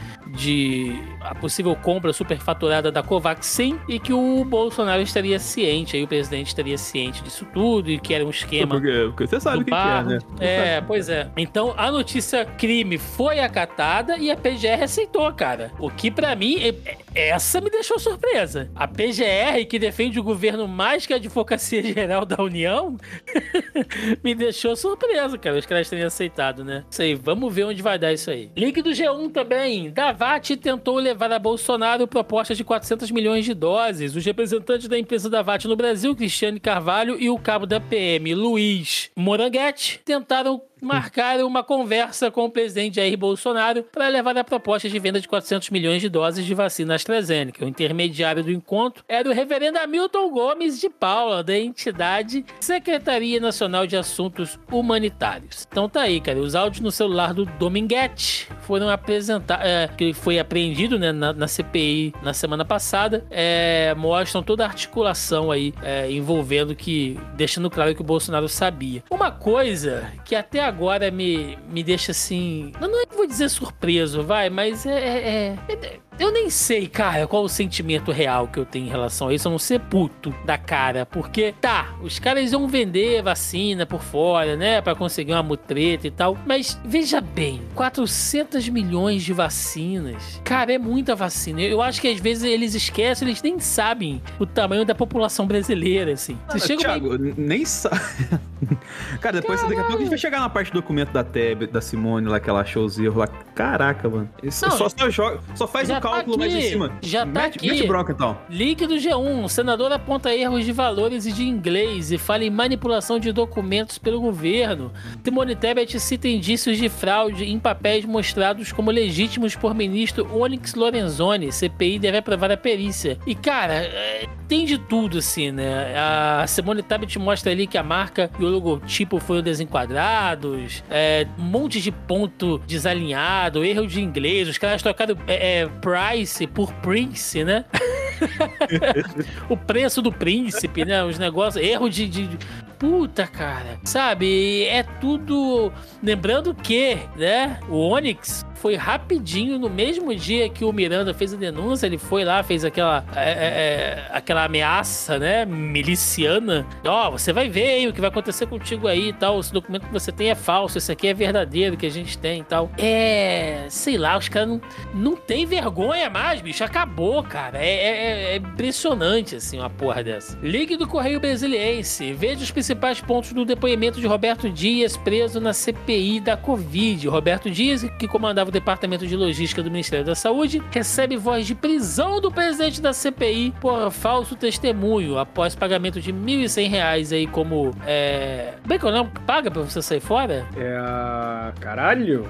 a possível compra superfaturada da Covaxin e que o Bolsonaro estaria ciente, aí o presidente estaria ciente disso tudo e que era um esquema Porque, porque você sabe o que, que é, né? É, pois é. Então a notícia crime foi acatada e a PGR aceitou, cara. O que pra mim, é- é- essa me deixou surpresa. A PGR, que defende o governo mais que a Advocacia Geral da União, me deixou surpresa, cara. Os caras terem aceitado, né? Isso aí, vamos ver onde vai dar isso aí. Link do G1 também. Davat tentou levar a Bolsonaro proposta de 400 milhões de doses. Os representantes da empresa Davat no Brasil, Cristiane Carvalho, e o cabo da PM, Luiz Moranguete, tentaram marcar uma conversa com o presidente Jair Bolsonaro para levar a proposta de venda de 400 milhões de doses de vacina AstraZeneca. O intermediário do encontro era o reverendo Hamilton Gomes de Paula, da entidade Secretaria Nacional de Assuntos Humanitários. Então tá aí, cara. Os áudios no celular do Dominguete foram apresentados, que foi apreendido né, na, na CPI na semana passada, é, mostram toda a articulação aí é, envolvendo que, deixando claro que o Bolsonaro sabia. Uma coisa que até agora me, me deixa assim, eu não vou dizer surpreso, vai, mas é, é- é- eu nem sei, cara, qual o sentimento real que eu tenho em relação a isso, a não ser puto da cara. Porque, tá, os caras iam vender vacina por fora, né? Pra conseguir uma mutreta e tal. Mas, veja bem, 400 milhões de vacinas. Cara, é muita vacina. Eu acho que às vezes eles esquecem, eles nem sabem o tamanho da população brasileira, assim. Você chega uma- Thiago, nem sabe. Cara, depois daqui a pouco a gente vai chegar na parte do documento da Teb, da Simone lá, que ela achou os erros lá. Caraca, mano. Isso Não, só, só, joga, só faz o tá cálculo mais em aqui, cima. já tá mete, aqui. Mete bronca então. Link do G1. O senador aponta erros de valores e de inglês e fala em manipulação de documentos pelo governo. Simone Tebet cita indícios de fraude em papéis mostrados como legítimos por ministro Onyx Lorenzoni. CPI deve aprovar a perícia. E, cara, é, tem de tudo, assim, né? A Simone Tebet mostra ali que a marca e o logotipo foram desenquadrados, é, um monte de ponto desalinhado, erro de inglês, os caras trocaram é, é, price por prince, né? o preço do príncipe, né? Os negócios, erro de, de- de- Puta, cara. Sabe? É tudo. Lembrando que, né? O Onyx foi rapidinho, no mesmo dia que o Miranda fez a denúncia, ele foi lá, fez aquela, é, é, é, aquela ameaça, né? Miliciana. Ó, você vai ver hein, o que vai acontecer contigo aí e tal. Esse documento que você tem é falso, esse aqui é verdadeiro que a gente tem e tal. É. Sei lá, os caras não, não tem vergonha mais, bicho. Acabou, cara. É, é- é impressionante, assim, uma porra dessa. Ligue do Correio Brasiliense. Veja os principais pontos do depoimento de Roberto Dias, preso na CPI da Covid. Roberto Dias, que comandava Departamento de Logística do Ministério da Saúde, recebe voz de prisão do presidente da CPI por falso testemunho, após pagamento de 1.100 reais aí como... É... Bem que eu não paga pra você sair fora? É. Caralho.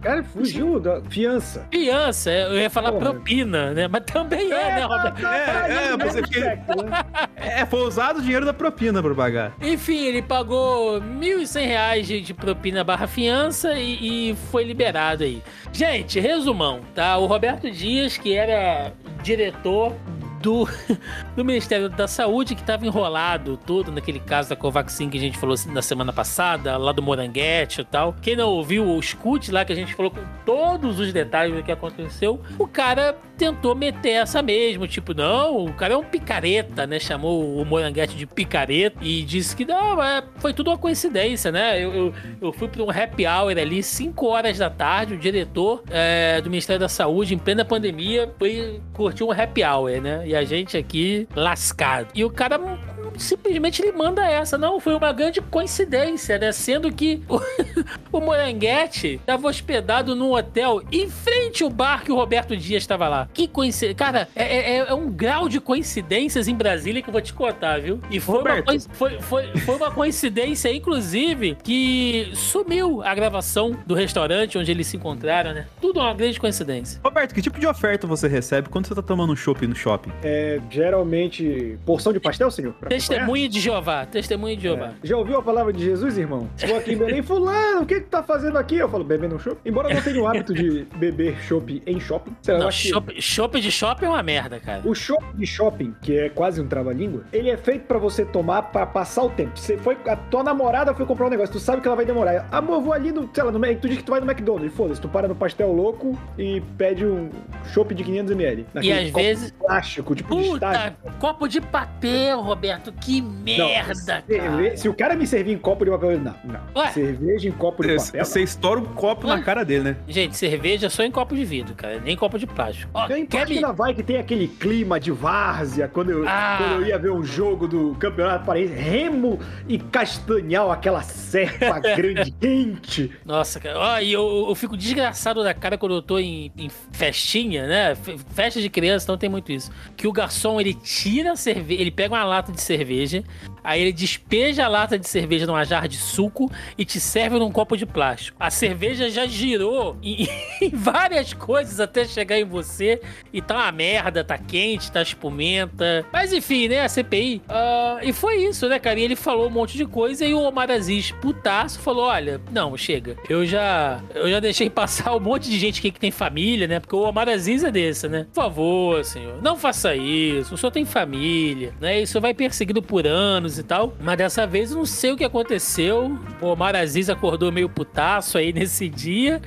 Cara, fugiu da fiança. Fiança, é, eu ia falar Porra. propina, né? Mas também é, né, Roberto? É, é, você fica- É, foi usado o dinheiro da propina pra pagar. Enfim, ele pagou 1.100 reais de, de propina barra fiança e, e foi liberado aí. Gente, resumão, tá? O Roberto Dias, que era diretor do, do Ministério da Saúde, que estava enrolado todo naquele caso da Covaxin que a gente falou na semana passada, lá do Moranguete e tal. Quem não ouviu, o escute lá que a gente falou com todos os detalhes do que aconteceu. O cara tentou meter essa mesmo, tipo, não, o cara é um picareta, né? Chamou o Moranguete de picareta e disse que não, é, foi tudo uma coincidência, né? Eu, eu, eu fui para um happy hour ali, 5 horas da tarde, o diretor é, do Ministério da Saúde, em plena pandemia, foi curtir um happy hour, né? E a gente aqui lascado. E o cara simplesmente ele manda essa. Não, foi uma grande coincidência, né? Sendo que o, o Moranguete estava hospedado num hotel em frente ao bar que o Roberto Dias estava lá. Que coincidência. Cara, é, é- é um grau de coincidências em Brasília que eu vou te contar, viu? E foi, uma, Roberto. foi, foi, foi uma coincidência, inclusive, que sumiu a gravação do restaurante onde eles se encontraram, né? Tudo uma grande coincidência. Roberto, que tipo de oferta você recebe quando você tá tomando um shopping no shopping? É, geralmente, porção de pastel, senhor? Pra Testemunha de Jeová, testemunha de Jeová. acompanhar? Já ouviu a palavra de Jesus, irmão? Vou aqui em Belém, fulano, o que que tá fazendo aqui? Eu falo, bebendo um chopp. Embora eu não tenha o hábito de beber chopp em shopping. Eu Não, chopp chopp de shopping é uma merda, cara. O chopp de shopping, que é quase um trava-língua, ele é feito pra você tomar pra passar o tempo. Você foi, a tua namorada foi comprar um negócio, tu sabe que ela vai demorar. Amor, vou ali no, sei lá, no, tu diz que tu vai no McDonald's, foda-se, tu para no pastel louco e pede um chopp de 500ml. E às vezes- de plástico, tipo de Puta, estágio. copo de papel, Roberto. Que Não, merda, cerve- cara. Se o cara me servir em copo de papel, não, não. Ué? Cerveja em copo de papel. Você estoura um copo Ué? na cara dele, né? Gente, cerveja só em copo de vidro, cara. Nem copo de plástico. Ó, Tem parte me... da vai que tem aquele clima de várzea, quando eu, Ah. quando eu ia ver um jogo do Campeonato Paraense, Remo e Castanhal, aquela serpa grande, quente. Nossa, cara. Ó, e eu, eu fico desgraçado da cara quando eu tô em, em festinha, né? Fe- Festa de criança, então tem muito isso. Que o garçom, ele tira a cerveja, ele pega uma lata de cerveja, aí ele despeja a lata de cerveja numa jarra de suco e te serve num copo de plástico. A cerveja já girou em, em várias coisas até chegar em você e tá uma merda, tá quente, tá espumenta. Mas enfim, né? A CPI. ah, e foi isso, né, cara? E ele falou um monte de coisa e o Omar Aziz, putaço, falou: olha, não, chega. Eu já, eu já deixei passar um monte de gente aqui que tem família, né? Porque o Omar Aziz é desse, né? Por favor, senhor, não faça isso. O senhor tem família, né? Isso vai por anos e tal. Mas dessa vez eu não sei o que aconteceu. O Omar Aziz acordou meio putaço aí nesse dia.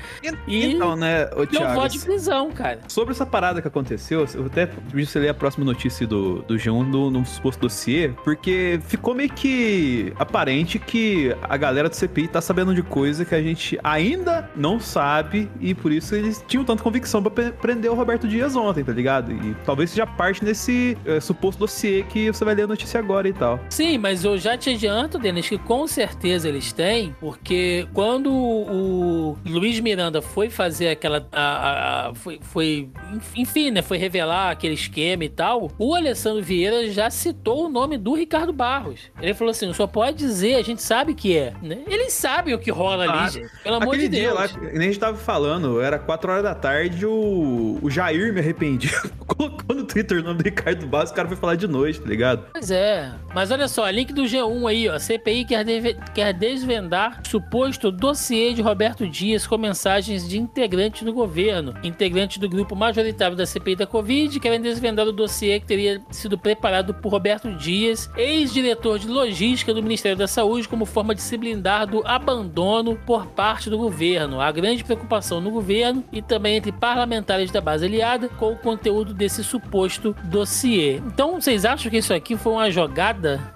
E- Então, né, ô Deu Thiago, voto de prisão, cara. sobre essa parada que aconteceu, eu até pedi você ler a próxima notícia do, do G1 do, no suposto dossiê, porque ficou meio que aparente que a galera do CPI tá sabendo de coisa que a gente ainda não sabe e por isso eles tinham tanta convicção pra pre- prender o Roberto Dias ontem, tá ligado? E talvez seja parte desse eh, suposto dossiê que você vai ler a notícia agora e tal. Sim, mas eu já te adianto, Denis, que com certeza eles têm, porque quando o Luiz Miranda foi fazer aquela. a- a- a- foi, foi. Enfim, né? Foi revelar aquele esquema e tal. O Alessandro Vieira já citou o nome do Ricardo Barros. Ele falou assim: só pode dizer, a gente sabe que é. Né? Eles sabem o que rola ali, Claro. gente. Pelo amor Aquele de dia Deus. lá, nem a gente tava falando, era 4 horas da tarde, o, o Jair me arrependia. Colocou no Twitter o nome do Ricardo Barros, o cara foi falar de noite, tá ligado? Pois é. Mas olha só, link do G1 aí, ó. CPI quer, deve- quer desvendar suposto dossiê de Roberto Dias com mensagens de integrantes do governo. Integrantes do grupo majoritário da CPI da Covid querem desvendar o dossiê que teria sido preparado por Roberto Dias, ex-diretor de logística do Ministério da Saúde, como forma de se blindar do abandono por parte do governo. Há grande preocupação no governo e também entre parlamentares da base aliada com o conteúdo desse suposto dossiê. Então, vocês acham que isso aqui foi uma jogada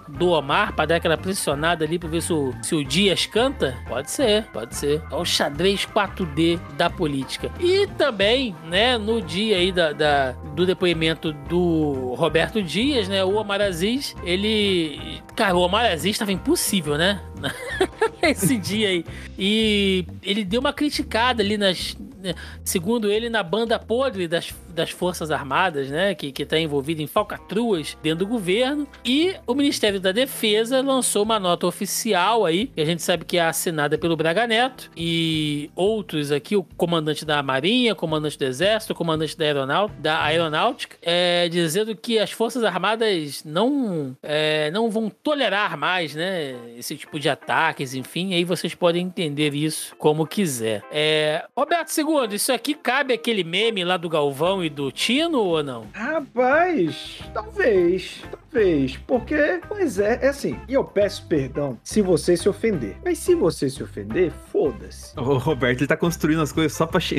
do Omar para dar aquela pressionada ali para ver se o, se o Dias canta? Pode ser, pode ser. É o xadrez 4D da política. E também, né, no dia aí da, da- do depoimento do Roberto Dias, né, o Omar Aziz, ele... Cara, o Omar Aziz estava impossível, né? Esse dia aí. E ele deu uma criticada ali nas... né, Segundo ele, na banda podre das, das Forças Armadas, né, que está envolvido em falcatruas dentro do governo, e o Ministério da Defesa lançou uma nota oficial aí, que a gente sabe que é assinada pelo Braga Neto, e outros aqui, o comandante da Marinha, comandante do Exército, comandante da, Aeronau da Aeronáutica, é, dizendo que as Forças Armadas não, é, não vão tolerar mais, né, esse tipo de ataques, enfim, aí vocês podem entender isso como quiser. É, Roberto Isso aqui cabe aquele meme lá do Galvão e do Tino ou não? Rapaz, talvez, talvez, porque, pois é, é assim, e eu peço perdão se você se ofender, mas se você se ofender, foda-se. O Roberto, ele tá construindo as coisas só pra...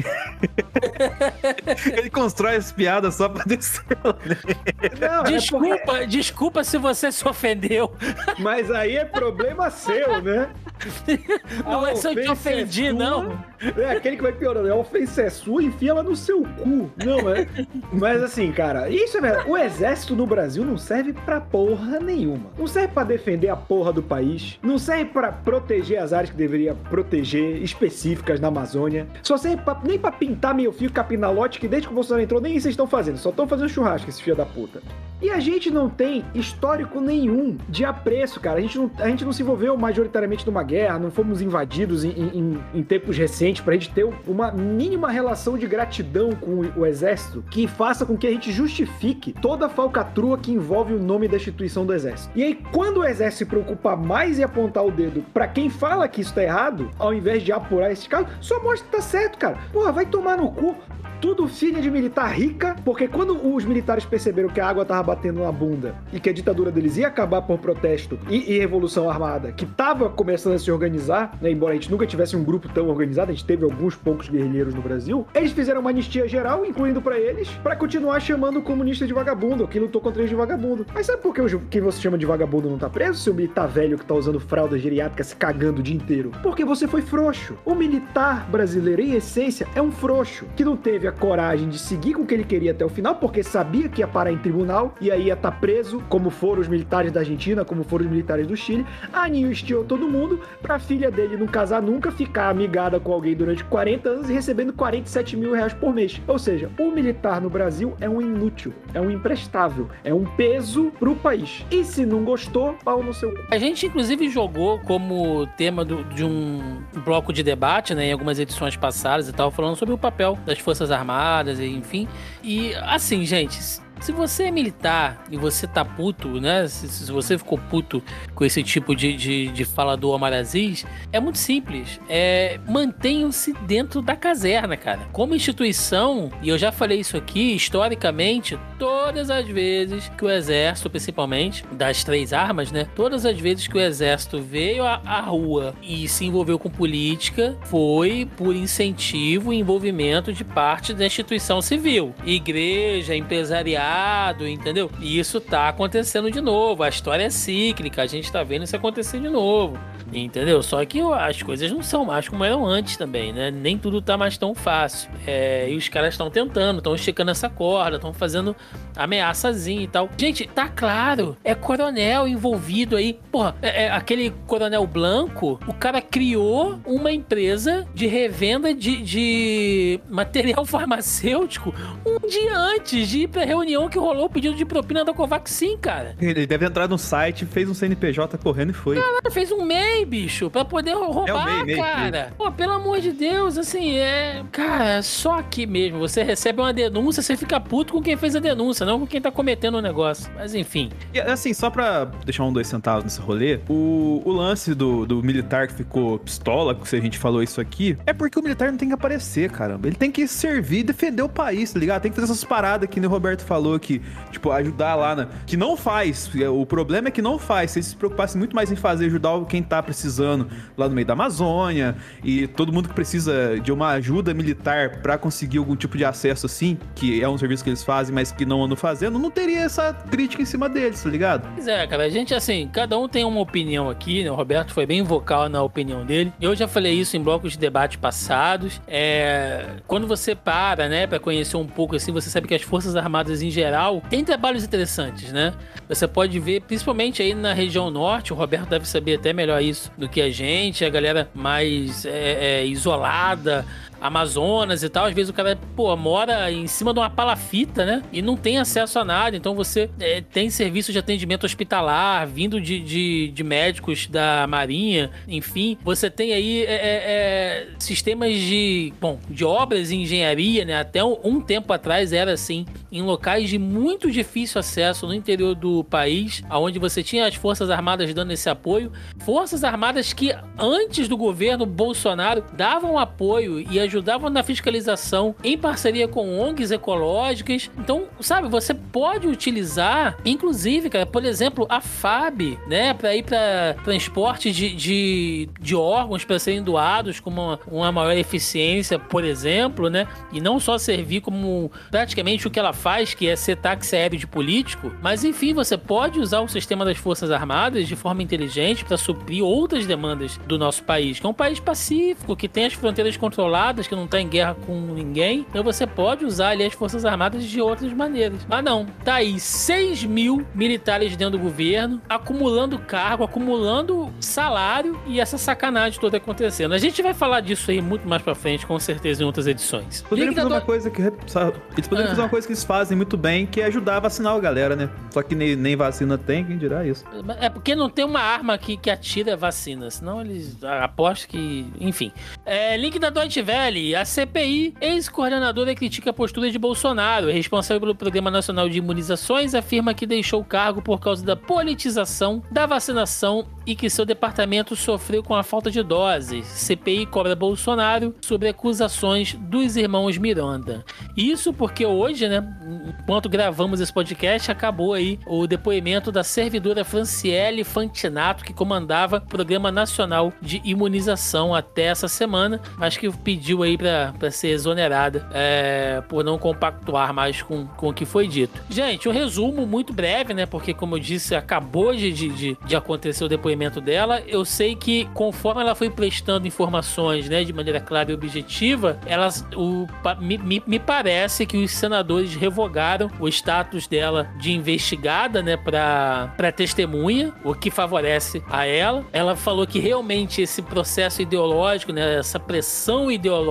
ele constrói as piadas só pra descer. Não, é Desculpa, desculpa se você se ofendeu. porque- mas aí é problema seu, né? Não A é se eu te ofensa ofendi, é não. É aquele que vai piorando. A ofensa é sua, enfia ela no seu cu. Não é? Mas assim, cara, isso é verdade. O exército no Brasil não serve pra porra nenhuma. Não serve pra defender a porra do país. Não serve pra proteger as áreas que deveria proteger, específicas na Amazônia. Só serve pra- nem pra pintar meio fio capinalote, que desde que o Bolsonaro entrou, nem isso estão fazendo. Só estão fazendo churrasco, esse filho da puta. E a gente não tem histórico nenhum de apreço, cara. A gente não, a gente não se envolveu majoritariamente numa guerra, não fomos invadidos em, em- em tempos recentes pra gente ter uma mínima relação de gratidão com o, o exército que faça com que a gente justifique toda a falcatrua que envolve o nome da instituição do exército. E aí, quando o exército se preocupa mais em apontar o dedo pra quem fala que isso tá errado, ao invés de apurar esse caso, só mostra que tá certo, cara. Porra, vai tomar no cu tudo filha de militar rica, porque quando os militares perceberam que a água tava batendo na bunda e que a ditadura deles ia acabar por protesto e, e revolução armada, que tava começando a se organizar, né, embora a gente nunca tivesse um grupo tão organizado, a gente teve alguns poucos guerrilheiros no Brasil, eles fizeram uma anistia geral, incluindo pra eles, pra continuar chamando o comunista de vagabundo, quem lutou contra eles de vagabundo. Mas sabe por que quem você chama de vagabundo não tá preso, seu militar velho que tá usando fralda geriátrica se cagando o dia inteiro? Porque você foi frouxo. O militar brasileiro, em essência, é um frouxo, que não teve a coragem de seguir com o que ele queria até o final, porque sabia que ia parar em tribunal e aí ia estar preso, como foram os militares da Argentina, como foram os militares do Chile. Anistiou todo mundo pra filha dele não casar nunca, ficar amigada com alguém durante 40 anos e recebendo 47 mil reais por mês. Ou seja, o militar no Brasil é um inútil, é um imprestável, é um peso pro país. E se não gostou, pau no seu. A gente, inclusive, jogou como tema do- de um bloco de debate, né, em algumas edições passadas e tal, falando sobre o papel das Forças Armadas, enfim. E, assim, gente, se você é militar e você tá puto, né, se, se você ficou puto com esse tipo de, de, de fala do Omar Aziz, é muito simples. É, mantenham-se dentro da caserna, cara. Como instituição, e eu já falei isso aqui, historicamente, todas as vezes que o exército, principalmente, das três armas, né? Todas as vezes que o exército veio à, à rua e se envolveu com política, foi por incentivo e envolvimento de parte da instituição civil. Igreja, empresariado, entendeu? E isso tá acontecendo de novo. A história é cíclica, a gente tá vendo isso acontecer de novo. Entendeu? Só que as coisas não são mais como eram antes também, né? Nem tudo tá mais tão fácil. É, e os caras estão tentando, estão esticando essa corda, estão fazendo ameaçazinha e tal. Gente, tá claro, é coronel envolvido aí. Porra, é, é aquele coronel Blanco, o cara criou uma empresa de revenda de, de material farmacêutico um dia antes de ir pra reunião que rolou o pedido de propina da Covaxin, cara. Ele deve entrar no site, fez um CNPJ correndo e foi. cara fez um MEI, bicho, pra poder roubar, É MEI, MEI, cara. Pô, pelo amor de Deus, assim, é. Cara, só aqui mesmo. Você recebe uma denúncia, você fica puto com quem fez a denúncia, não com quem tá cometendo o negócio. Mas enfim. E assim, só pra deixar um dois centavos nesse rolê, o, o lance do, do militar que ficou pistola, se a gente falou isso aqui, é porque o militar não tem que aparecer, caramba. Ele tem que servir e defender o país, tá ligado? Tem que fazer essas paradas que nem o Roberto falou, que, tipo, ajudar lá, na, que não faz. O problema é que não faz. Se eles se preocupassem muito mais em fazer, ajudar quem tá precisando lá no meio da Amazônia e todo mundo que precisa de uma ajuda militar pra conseguir algum tipo de acesso assim, que é um serviço que eles fazem, mas que não andam fazendo, não teria essa crítica em cima deles, tá ligado? Pois é, cara, a gente, assim, cada um tem uma opinião aqui, né? O Roberto foi bem vocal na opinião dele. Eu já falei isso em blocos de debate passados. É... Quando você para, né, pra conhecer um pouco, assim, você sabe que as Forças Armadas em geral têm trabalhos interessantes, né? Você pode ver, principalmente aí na região norte, o Roberto deve saber até melhor isso do que a gente, a galera mais é, é, isolada, Amazonas e tal. Às vezes o cara, pô, mora em cima de uma palafita, né? E não tem acesso a nada. Então você é, tem serviço de atendimento hospitalar, vindo de, de, de médicos da Marinha, enfim. Você tem aí é, é, é sistemas de, bom, de obras e engenharia, né? Até um, um tempo atrás era assim, em locais de muito difícil acesso no interior do país, onde você tinha as Forças Armadas dando esse apoio. Forças Armadas que antes do governo Bolsonaro davam apoio e ajudavam na fiscalização em parceria com ONGs ecológicas. Então, sabe, você pode utilizar, inclusive, cara, por exemplo, a FAB, né, para ir para transporte de, de, de órgãos para serem doados com uma, uma maior eficiência, por exemplo, né, e não só servir como praticamente o que ela faz, que é ser táxi aéreo de político, mas enfim, você pode usar o sistema das Forças Armadas de forma inteligente para suprir outras demandas do nosso país, que é um país pacífico, que tem as fronteiras controladas, que não está em guerra com ninguém. Então você pode usar ali as Forças Armadas de outras maneiras. Mas não, tá aí 6 mil militares dentro do governo, acumulando cargo, acumulando salário e essa sacanagem toda acontecendo. A gente vai falar disso aí muito mais pra frente, com certeza, em outras edições. Poderiam fazer uma coisa que. Eles poderiam ah. fazer uma coisa que eles fazem muito bem, que é ajudar a vacinar a galera, né? Só que nem, nem vacina tem, quem dirá isso? É porque não tem uma arma que, que atira vacina, senão eles apostam que. Enfim. É, link da Deutsche Welle. A CPI, ex-coordenadora, critica a postura de Bolsonaro. Responsável pelo Programa Nacional de Imunizações, afirma que deixou o cargo por causa da politização da vacinação e que seu departamento sofreu com a falta de doses. CPI cobra Bolsonaro sobre acusações dos irmãos Miranda. Isso porque hoje, né, enquanto gravamos esse podcast, acabou aí o depoimento da servidora Franciele Fantinato, que comandava o Programa Nacional de Imunização até essa semana, mas que pediu aí para ser exonerada é, por não compactuar mais com, com o que foi dito. Gente, um resumo muito breve, né, porque como eu disse, acabou de, de, de acontecer o depoimento dela. Eu sei que conforme ela foi prestando informações, né, de maneira clara e objetiva, elas, o, me, me, me parece que os senadores revogaram o status dela de investigada, né, para testemunha, o que favorece a ela. Ela falou que realmente esse processo ideológico, né, essa pressão ideológica,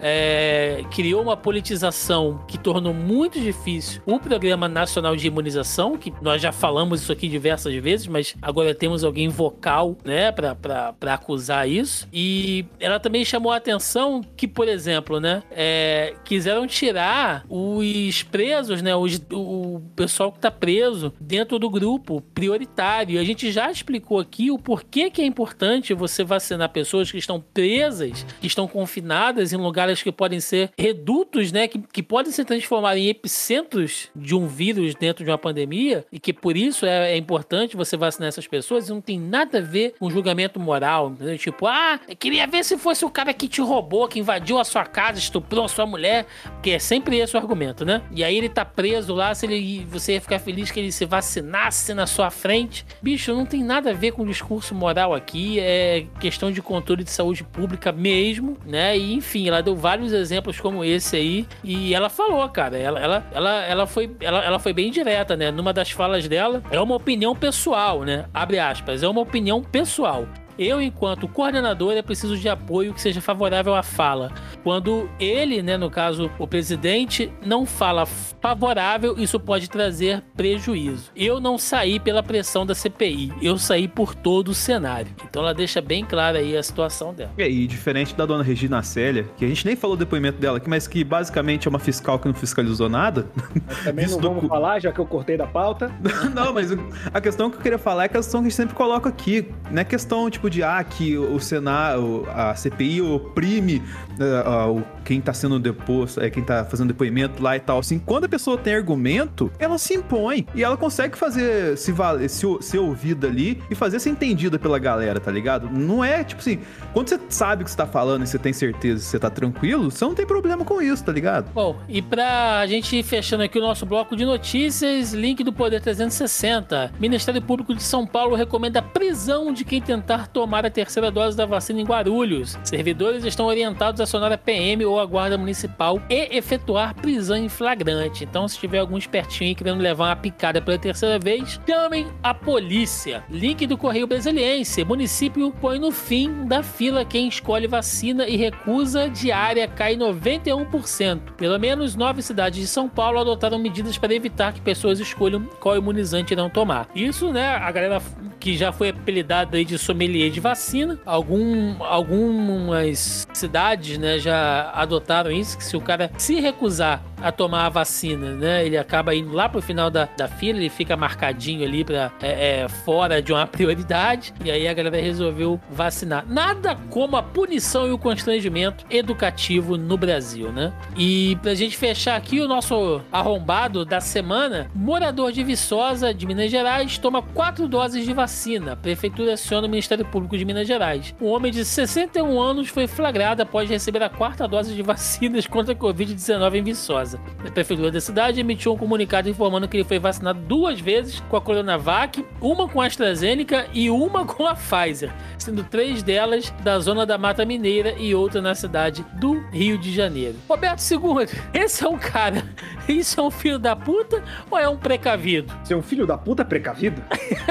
é, criou uma politização que tornou muito difícil o Programa Nacional de Imunização, que nós já falamos isso aqui diversas vezes, mas agora temos alguém vocal, né, para acusar isso. E ela também chamou a atenção que, por exemplo, né, é, quiseram tirar os presos, né, os, o pessoal que está preso dentro do grupo prioritário. A gente já explicou aqui o porquê que é importante você vacinar pessoas que estão presas, que estão confinadas em lugares que podem ser redutos, né, que, que podem se transformar em epicentros de um vírus dentro de uma pandemia e que por isso é, é importante você vacinar essas pessoas. Não tem nada a ver com julgamento moral? Tipo, ah, queria ver se fosse o cara que te roubou, que invadiu a sua casa, estuprou a sua mulher, porque é sempre esse o argumento, né? E aí ele tá preso lá, se ele, você ia ficar feliz que ele se vacinasse na sua frente. Bicho, não tem nada a ver com discurso moral aqui, é questão de controle de saúde pública mesmo, né? E enfim, ela deu vários exemplos como esse aí e ela falou, cara, ela, ela, ela, ela, foi, ela, ela foi bem direta, né? Numa das falas dela, é uma opinião pessoal, né? Abre aspas, é uma opinião pessoal. Eu, enquanto coordenador, é preciso de apoio que seja favorável à fala. Quando ele, né, no caso o presidente, não fala favorável, isso pode trazer prejuízo. Eu não saí pela pressão da CPI, eu saí por todo o cenário. Então ela deixa bem clara aí a situação dela. E aí, diferente da dona Regina Célia, que a gente nem falou o depoimento dela aqui, mas que basicamente é uma fiscal que não fiscalizou nada. Mas também não vamos do... falar, já que eu cortei da pauta. não, mas a questão que eu queria falar é a questão que a gente sempre coloca aqui. Não é questão, tipo, de ah, que o Senado, a CPI oprime uh, uh, quem tá sendo deposto, é, quem tá fazendo depoimento lá e tal. Assim, quando a pessoa tem argumento, ela se impõe. E ela consegue fazer se, valer, se, ser ouvida ali e fazer ser entendida pela galera, tá ligado? Não é, tipo assim, quando você sabe o que você tá falando e você tem certeza você tá tranquilo, você não tem problema com isso, tá ligado? Bom, e pra gente fechando aqui o nosso bloco de notícias, link do Poder 360. Ministério Público de São Paulo recomenda prisão de quem tentar tomar a terceira dose da vacina em Guarulhos. Servidores estão orientados a acionar a PM ou a guarda municipal e efetuar prisão em flagrante. Então, se tiver algum espertinho querendo levar uma picada pela terceira vez, chamem a polícia. Link do Correio Brasiliense. Município põe no fim da fila quem escolhe vacina e recusa diária cai 91%. Pelo menos nove cidades de São Paulo adotaram medidas para evitar que pessoas escolham qual imunizante não tomar. Isso, né, a galera que já foi apelidada de sommelier de vacina. Algum, algumas cidades, né, já adotaram isso, que se o cara se recusar a tomar a vacina, né, ele acaba indo lá pro final da, da fila, ele fica marcadinho ali para é, é, fora de uma prioridade, e aí a galera resolveu vacinar. Nada como a punição e o constrangimento educativo no Brasil, né? E pra gente fechar aqui o nosso arrombado da semana, morador de Viçosa, de Minas Gerais, toma quatro doses de vacina. A prefeitura aciona o Ministério Público de Minas Gerais. Um homem de 61 anos foi flagrado após receber a quarta dose de vacinas contra a Covid-19 em Viçosa. A prefeitura da cidade emitiu um comunicado informando que ele foi vacinado duas vezes com a Coronavac, uma com a AstraZeneca e uma com a Pfizer, sendo três delas da zona da Mata Mineira e outra na cidade do Rio de Janeiro. Roberto II, esse é um cara, isso é um filho da puta ou é um precavido? Você é um filho da puta precavido?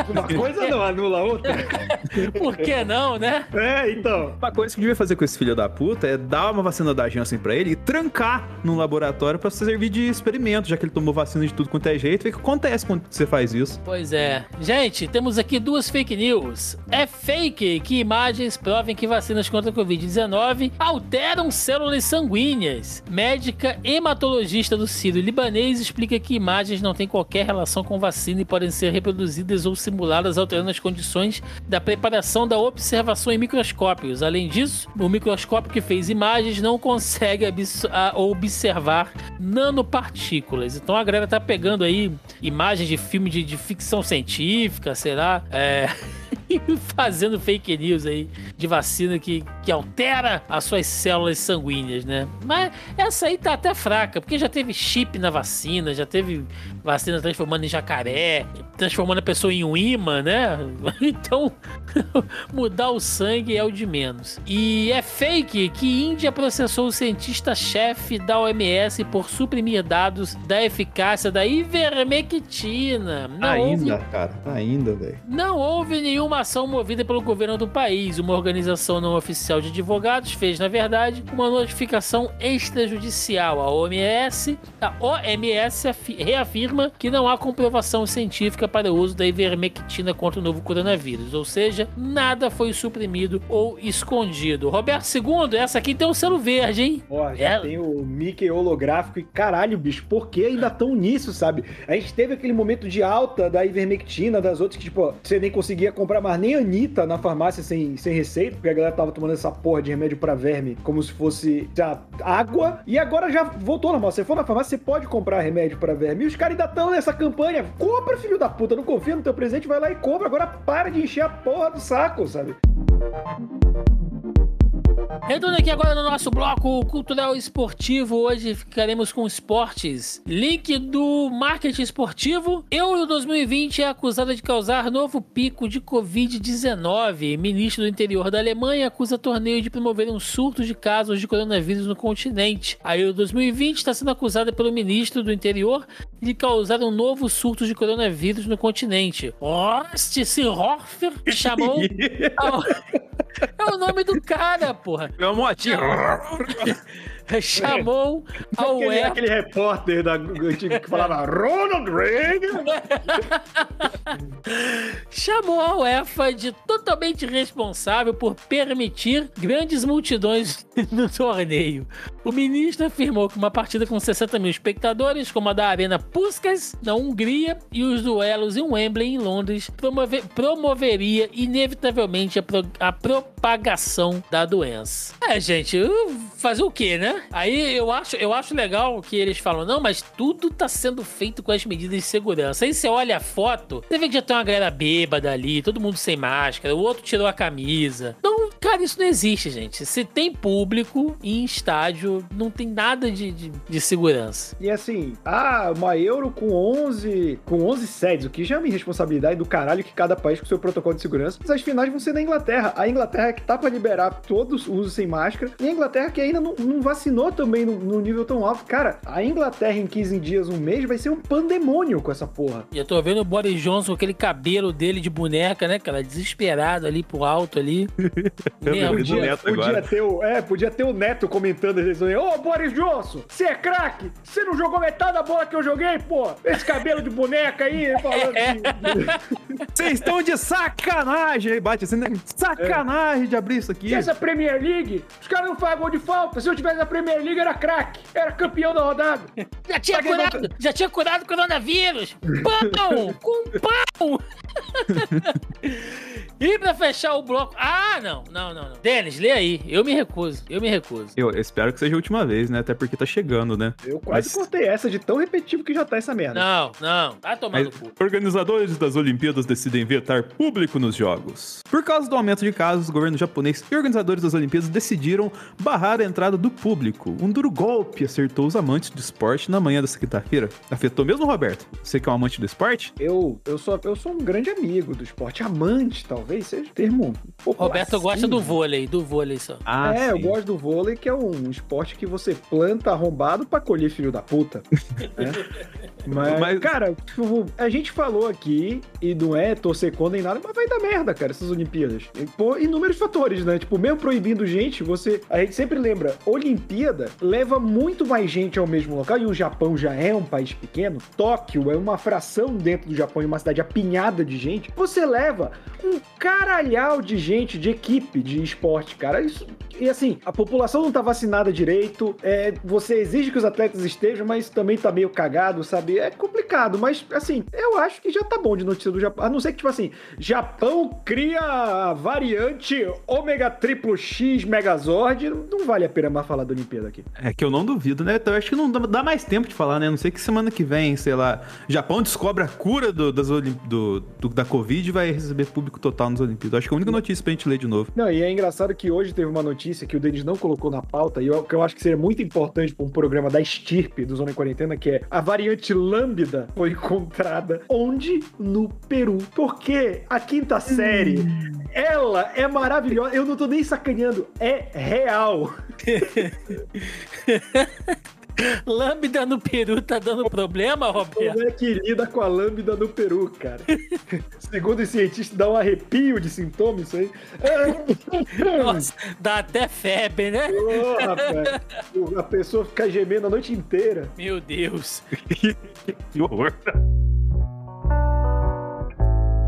Uma coisa não anula a outra. Por que não, né? É, então. Uma coisa que devia fazer com esse filho da puta é dar uma vacina da Janssen pra ele e trancar num laboratório pra servir de experimento, já que ele tomou vacina de tudo quanto é jeito. O que acontece quando você faz isso. Pois é. Gente, temos aqui duas fake news. É fake que imagens provem que vacinas contra a Covid-19 alteram células sanguíneas. Médica hematologista do Sírio libanês explica que imagens não têm qualquer relação com vacina e podem ser reproduzidas ou simuladas alterando as condições da preparação da observação em microscópios. Além disso, o microscópio que fez imagens não consegue a- observar nanopartículas. Então a galera tá pegando aí imagens de filme de, de ficção científica, será? É. e fazendo fake news aí de vacina que, que altera as suas células sanguíneas, né? Mas essa aí tá até fraca, porque já teve chip na vacina, já teve vacina transformando em jacaré, transformando a pessoa em um imã, né? Então, mudar o sangue é o de menos. E é fake que Índia processou o cientista-chefe da OMS por suprimir dados da eficácia da ivermectina. Não houve ainda, cara. Ainda, velho. não houve nenhuma ação movida pelo governo do país. Uma organização não oficial de advogados fez, na verdade, uma notificação extrajudicial. A OMS, a OMS afi- reafirma que não há comprovação científica para o uso da ivermectina contra o novo coronavírus. Ou seja, nada foi suprimido ou escondido. Roberto II, essa aqui tem um selo verde, hein? Ó, já É. tem o Mickey holográfico e caralho, bicho, por que ainda tão nisso, sabe? A gente teve aquele momento de alta da ivermectina, das outras que, tipo, você nem conseguia comprar mais nem Anitta na farmácia sem, sem receita, porque a galera tava tomando essa porra de remédio pra verme como se fosse já, água, e agora já voltou normal. Você for na farmácia, você pode comprar remédio pra verme. E os caras ainda estão nessa campanha. Compra, filho da puta, não confia no teu presente, vai lá e compra. Agora para de encher a porra do saco, sabe? Entrando aqui agora no nosso bloco cultural esportivo, hoje ficaremos com esportes. Link do marketing esportivo. Euro 2020 é acusada de causar novo pico de Covid-19. Ministro do interior da Alemanha acusa torneio de promover um surto de casos de coronavírus no continente. A Euro 2020 está sendo acusada pelo ministro do interior de causar um novo surto de coronavírus no continente. Horst Seehofer chamou... ao- É o nome do cara, porra. Meu motinho. chamou a Aquele, UEFA. aquele repórter da que falava Ronald Reagan. chamou a UEFA de totalmente responsável por permitir grandes multidões no torneio. O ministro afirmou que uma partida com 60 mil espectadores, como a da Arena Puskas, na Hungria, e os duelos em Wembley, em Londres, promove- promoveria inevitavelmente a, pro- a propagação da doença. É, gente, fazer o quê, né? Aí eu acho, eu acho legal que eles falam, não, mas tudo tá sendo feito com as medidas de segurança. Aí você olha a foto, você vê que já tem uma galera bêbada ali, todo mundo sem máscara, o outro tirou a camisa. Então, Cara, isso não existe, gente. Se tem público em estádio, não tem nada de, de, de segurança. E assim, ah, uma Euro com 11, com 11 sedes, o que já é uma responsabilidade do caralho que cada país com seu protocolo de segurança. Mas as finais vão ser na Inglaterra. A Inglaterra que tá pra liberar todos o uso sem máscara. E a Inglaterra que ainda não, não também no, no nível tão alto. Cara, a Inglaterra em 15 dias, um mês, vai ser um pandemônio com essa porra. E eu tô vendo o Boris Johnson com aquele cabelo dele de boneca, né, cara? Desesperado ali pro alto ali. Eu Meu, Podia, Neto podia agora. ter o, é, podia ter o Neto comentando as eleições. Ô, Boris Johnson, você é craque? Você não jogou metade da bola que eu joguei, pô? Esse cabelo de boneca aí, falando. Vocês estão de sacanagem! Aí bate assim, né? Sacanagem de abrir isso aqui. E essa Premier League, os caras não fazem gol de falta. Se eu tivesse na Premier League, era craque. Era campeão da rodada. Já tinha Paguei curado, já tinha curado o coronavírus. Pão! com pão! e pra fechar o bloco. Ah, não, não, não, não. Denis, lê aí. Eu me recuso. Eu me recuso. Eu espero que seja a última vez, né? Até porque tá chegando, né? Eu quase Mas- cortei essa de tão repetitivo que já tá essa merda. Não, não. Vai tomar Mas no cu. organizadores das Olimpíadas decidem vetar público nos jogos. Por causa do aumento de casos, o governo japonês e organizadores das Olimpíadas decidiram barrar a entrada do público. Um duro golpe acertou os amantes do esporte na manhã dessa quinta-feira. Afetou mesmo, Roberto? Você que é um amante do esporte? Eu, eu, sou, eu sou um grande amigo do esporte. Amante, talvez seja o termo. pouco Roberto gosta acima. do vôlei, do vôlei só. Ah, é, eu sim. gosto do vôlei, que é um esporte que você planta arrombado pra colher filho da puta. né? Mas, Mas- cara, tipo, a gente falou aqui, e não é torcer contra nem nada, mas vai dar merda, cara, essas Olimpíadas. E, Por inúmeros fatores, né? Tipo, mesmo proibindo gente, você. A gente sempre lembra, Olimpíada leva muito mais gente ao mesmo local, e o Japão já é um país pequeno. Tóquio é uma fração dentro do Japão, e uma cidade apinhada de gente. Você leva um caralhau de gente, de equipe de esporte, cara. Isso. E assim, a população não tá vacinada direito, é, você exige que os atletas estejam, mas também tá meio cagado, sabe? É complicado, mas assim, eu acho que já tá bom de notícia do Japão. A não ser que, tipo assim, Japão cria a variante ômega triplo X Megazord. Não vale a pena mais falar da Olimpíada aqui. É que eu não duvido, né? Então eu acho que não dá- mais tempo de falar, né? Não sei que semana que vem, sei lá, Japão descobre a cura do, das do- do- da Covid e vai receber público total nas Olimpíadas. Acho que é a única notícia pra gente ler de novo. Não, e é engraçado que hoje teve uma notícia que o Denis não colocou na pauta, e eu, que eu acho que seria muito importante para um programa da estirpe do Zona em Quarentena, que é a variante lambda foi encontrada onde? No Peru. Porque a quinta série, ela é maravilhosa. Eu não tô nem sacaneando, é real. Lambda no Peru tá dando problema, Roberto? Como é que lida com a lambda no Peru, cara? Segundo os cientistas, dá um arrepio de sintomas isso aí. Nossa, dá até febre, né? Ô, rapaz, a pessoa fica gemendo a noite inteira. Meu Deus. Que horror.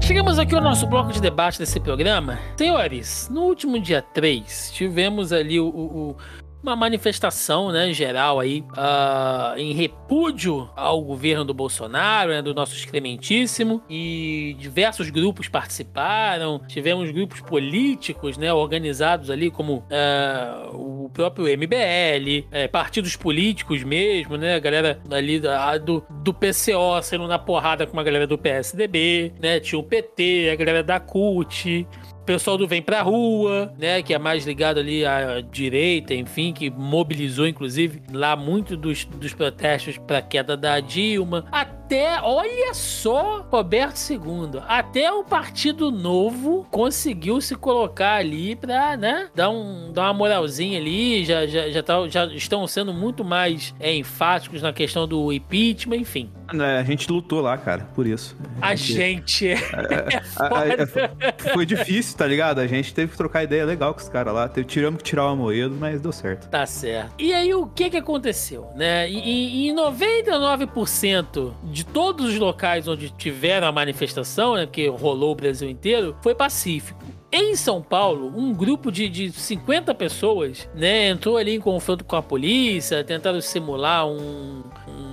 Chegamos aqui ao nosso bloco de debate desse programa. Senhores, no último dia 3, tivemos ali o- o- uma manifestação né, geral aí ah, em repúdio ao governo do Bolsonaro, né, do nosso excrementíssimo, e diversos grupos participaram. Tivemos grupos políticos né, organizados ali, como ah, o próprio MBL, eh, partidos políticos mesmo, né? A galera ali da- do, do PCO saindo na porrada com uma galera do PSDB, né? Tinha o PT, a galera da CUT. Pessoal do Vem Pra Rua, né? Que é mais ligado ali à direita, enfim, que mobilizou, inclusive, lá muito dos, dos protestos pra queda da Dilma. Até, olha só, Roberto II, até o Partido Novo conseguiu se colocar ali pra, né? Dar, um, dar uma moralzinha ali, já, já, já, tá- já estão sendo muito mais é, enfáticos na questão do impeachment, enfim. É, A gente lutou lá, cara, por isso. A gente é A- a- foda. a- foi difícil, tá ligado? A gente teve que trocar ideia legal com os caras lá. Tivemos que tirar o Amoedo, mas deu certo. Tá certo. E aí, o que que aconteceu, né? E, e, em 99% de todos os locais onde tiveram a manifestação, né, que rolou o Brasil inteiro, foi pacífico. Em São Paulo, um grupo de, de 50 pessoas, né, entrou ali em confronto com a polícia, tentaram simular um,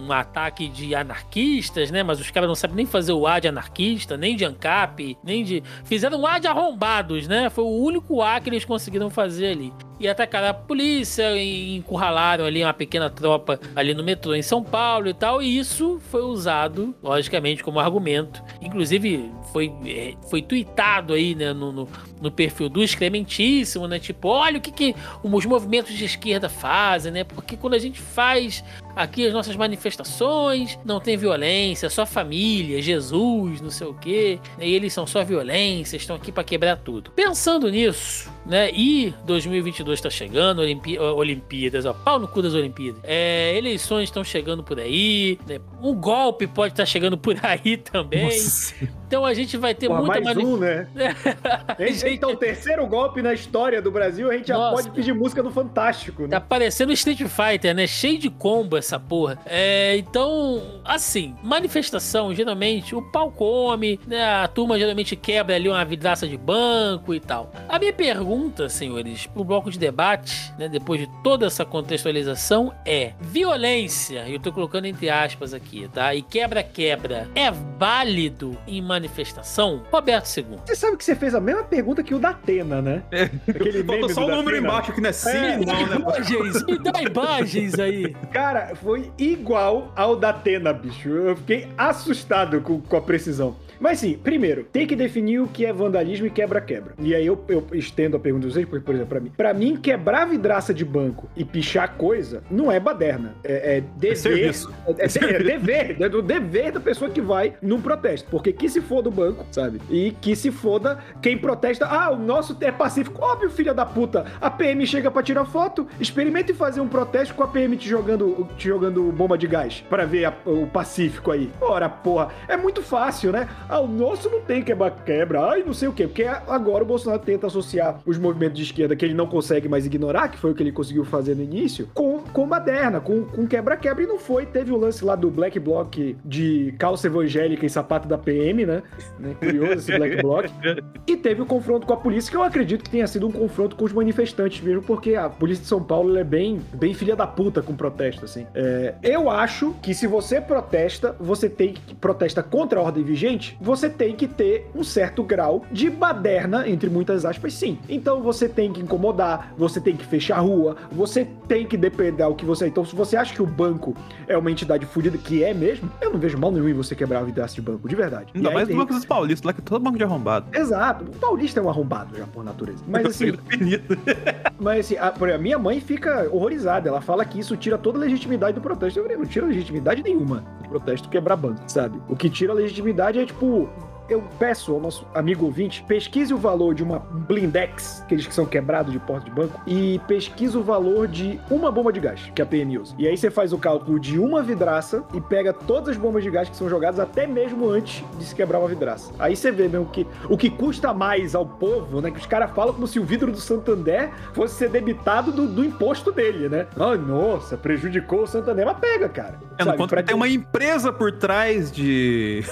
um ataque de anarquistas, né, mas os caras não sabem nem fazer o A de anarquista, nem de ANCAP, nem de... Fizeram um A de arrombados, né, foi o único A que eles conseguiram fazer ali. e atacaram a polícia, e encurralaram ali uma pequena tropa ali no metrô em São Paulo e tal, e isso foi usado, logicamente, como argumento. Inclusive, foi, é, foi tweetado aí, né, no, no, no perfil do Excrementíssimo, né, tipo, olha o que, que os movimentos de esquerda fazem, né, porque quando a gente faz aqui as nossas manifestações, não tem violência, só família, Jesus, não sei o quê, e eles são só violência, estão aqui para quebrar tudo. Pensando nisso, né, e 2022 está chegando, Olimpí Olimpíadas, ó, pau no cu das Olimpíadas, é, eleições estão chegando por aí, né, um golpe pode estar tá chegando por aí também. Nossa. Então a gente vai ter Pô, muita mais um, né? gente... Então, o terceiro golpe na história do Brasil, a gente Nossa. já pode pedir música do Fantástico, né? Tá parecendo Street Fighter, né? Cheio de combo essa porra. É, então, assim, manifestação, geralmente, o pau come, né? A turma geralmente quebra ali uma vidraça de banco e tal. A minha pergunta, senhores, pro bloco de debate, né? Depois de toda essa contextualização, é: violência, eu tô colocando entre aspas aqui, tá? E quebra-quebra é válido em manifestação? Roberto II. Você sabe que você fez a mesma pergunta que o da Atena, né? É. Aquele Faltou só o número embaixo que não é sim, é, não, né? Imagens, me dá imagens aí. Cara, foi igual ao da Atena, bicho. Eu fiquei assustado com, com a precisão. Mas sim, primeiro, tem que definir o que é vandalismo e quebra-quebra. E aí eu, eu estendo a pergunta de vocês, porque, por exemplo, pra mim, pra mim, quebrar vidraça de banco e pichar coisa não é baderna. É, é dever. É, é, é, dever. É do dever da pessoa que vai num protesto. Porque que se for do banco, sabe? E que se foda quem protesta. Ah, o nosso é pacífico. Óbvio, filha da puta. A PM chega pra tirar foto. Experimente fazer um protesto com a PM te jogando, te jogando bomba de gás. para ver a, o pacífico aí. Ora, porra. É muito fácil, né? Ah, o nosso não tem quebra-quebra. Ai, não sei o quê. Porque agora o Bolsonaro tenta associar os movimentos de esquerda que ele não consegue mais ignorar, que foi o que ele conseguiu fazer no início, com, com baderna, com, com quebra-quebra. E não foi. Teve o lance lá do Black Bloc de calça evangélica e sapato da PM, né? né? Curioso esse Black Bloc. E teve o confronto com a polícia, que eu acredito que tenha sido um confronto com os manifestantes mesmo, porque a polícia de São Paulo é bem, bem filha da puta com protesto, assim. É, eu acho que se você protesta, você tem que protesta contra a ordem vigente, você tem que ter um certo grau de baderna, entre muitas aspas, sim. Então você tem que incomodar, você tem que fechar a rua, você tem que depender o que você. Então, se você acha que o banco é uma entidade fodida, que é mesmo, eu não vejo mal nenhum em você quebrar a vidraça de banco, de verdade. Ainda mais no banco dos paulistas, lá que é todo banco de arrombado. Exato. O paulista é um arrombado já, por natureza. Mas assim. mas assim, a, a, minha mãe fica horrorizada. Ela fala que isso tira toda a legitimidade do protesto. Eu falei, não tira legitimidade nenhuma do protesto quebrar banco, sabe? O que tira a legitimidade é, tipo, tipo, eu peço ao nosso amigo ouvinte, pesquise o valor de uma blindex, aqueles que são quebrados de porta de banco, e pesquise o valor de uma bomba de gás que a PM usa. E aí você faz o cálculo de uma vidraça e pega todas as bombas de gás que são jogadas até mesmo antes de se quebrar uma vidraça. Aí você vê mesmo que o que custa mais ao povo, né? Que os caras falam como se o vidro do Santander fosse ser debitado do, do imposto dele, né? Ai, nossa, prejudicou o Santander. Mas pega, cara. É, sabe, quanto tem uma empresa por trás de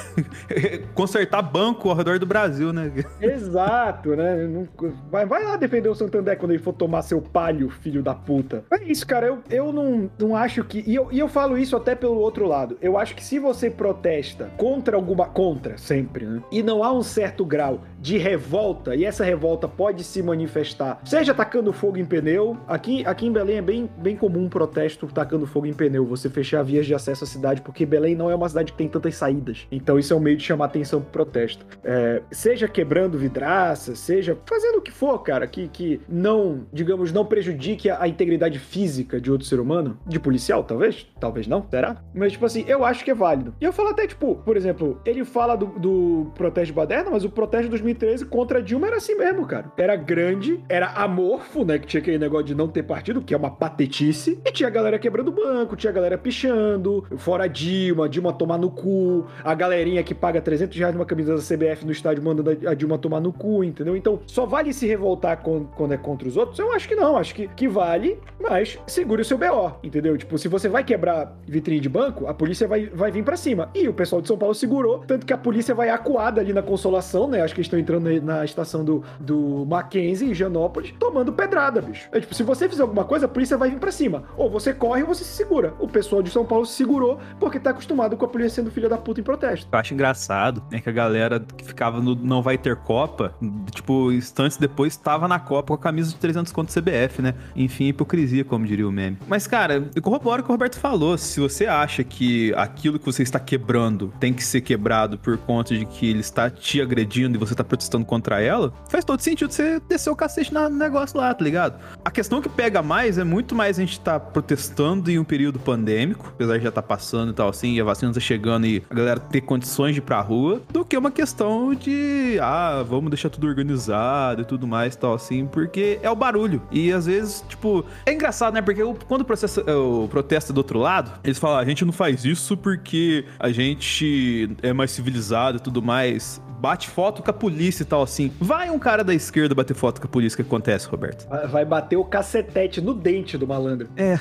consertar banco ao redor do Brasil, né? Exato, né? Não... Vai, vai lá defender o Santander quando ele for tomar seu palho, filho da puta. É isso, cara. Eu, eu não, não acho que. E eu, e eu falo isso até pelo outro lado. Eu acho que se você protesta contra alguma. Contra, sempre, né? E não há um certo grau de revolta, e essa revolta pode se manifestar, seja tacando fogo em pneu. Aqui, aqui em Belém é bem, bem comum um protesto tacando fogo em pneu, você fechar vias de acesso à cidade, porque Belém não é uma cidade que tem tantas saídas. Então isso é um meio de chamar atenção pro protesto. É, seja quebrando vidraça, seja fazendo o que for, cara, que, que não, digamos, não prejudique a, a integridade física de outro ser humano, de policial, talvez, talvez não, será? Mas, tipo assim, eu acho que é válido. E eu falo até, tipo, por exemplo, ele fala do, do protesto de Baderna, mas o protesto de 2013 contra Dilma era assim mesmo, cara. Era grande, era amorfo, né, que tinha aquele negócio de não ter partido, que é uma patetice, e tinha a galera quebrando banco, tinha a galera pichando, fora Dilma, Dilma tomar no cu, a galerinha que paga 300 reais numa camisa da CBF no estádio mandando a Dilma tomar no cu, entendeu? Então, só vale se revoltar quando é contra os outros? Eu acho que não, acho que, que vale, mas segure o seu BO, entendeu? Tipo, se você vai quebrar vitrine de banco, a polícia vai, vai vir para cima. E o pessoal de São Paulo segurou, tanto que a polícia vai acuada ali na consolação, né? Acho que eles estão entrando na estação do, do Mackenzie, em Janópolis, tomando pedrada, bicho. É tipo, se você fizer alguma coisa, a polícia vai vir pra cima. Ou você corre ou você se segura. O pessoal de São Paulo se segurou porque tá acostumado com a polícia sendo filha da puta em protesto. Eu acho engraçado, é que a galera que ficava no Não Vai Ter Copa, tipo, instantes depois tava na Copa com a camisa de 300 conto CBF, né? Enfim, hipocrisia, como diria o meme. Mas, cara, eu corroboro o que o Roberto falou. Se você acha que aquilo que você está quebrando tem que ser quebrado por conta de que ele está te agredindo e você tá protestando contra ela, faz todo sentido você descer o cacete no negócio lá, tá ligado? A questão que pega mais é muito mais a gente tá protestando em um período pandêmico, apesar de já tá passando e tal assim, e a vacina tá chegando e a galera ter condições de ir pra rua, do que uma questão de, ah, vamos deixar tudo organizado e tudo mais e tal assim, porque é o barulho. E às vezes, tipo, é engraçado, né? Porque quando o, processo, o protesto é do outro lado, eles falam, "Ah, a gente não faz isso porque a gente é mais civilizado e tudo mais. Bate foto com a polícia e tal assim. Vai um cara da esquerda bater foto com a polícia, o que acontece, Roberto? Vai- bater o cacetete no dente do malandro. É.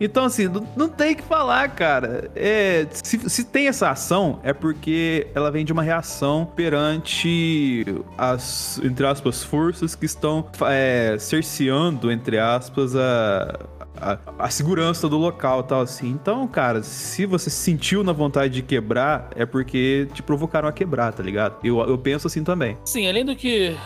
Então, assim, não, não tem que falar, cara. É, se, se tem essa ação, é porque ela vem de uma reação perante as, entre aspas, forças que estão é, cerceando, entre aspas, a. A, a segurança do local tal assim. Então, cara, se você sentiu na vontade de quebrar, é porque te provocaram a quebrar, tá ligado? Eu, eu penso assim também. Sim, além do que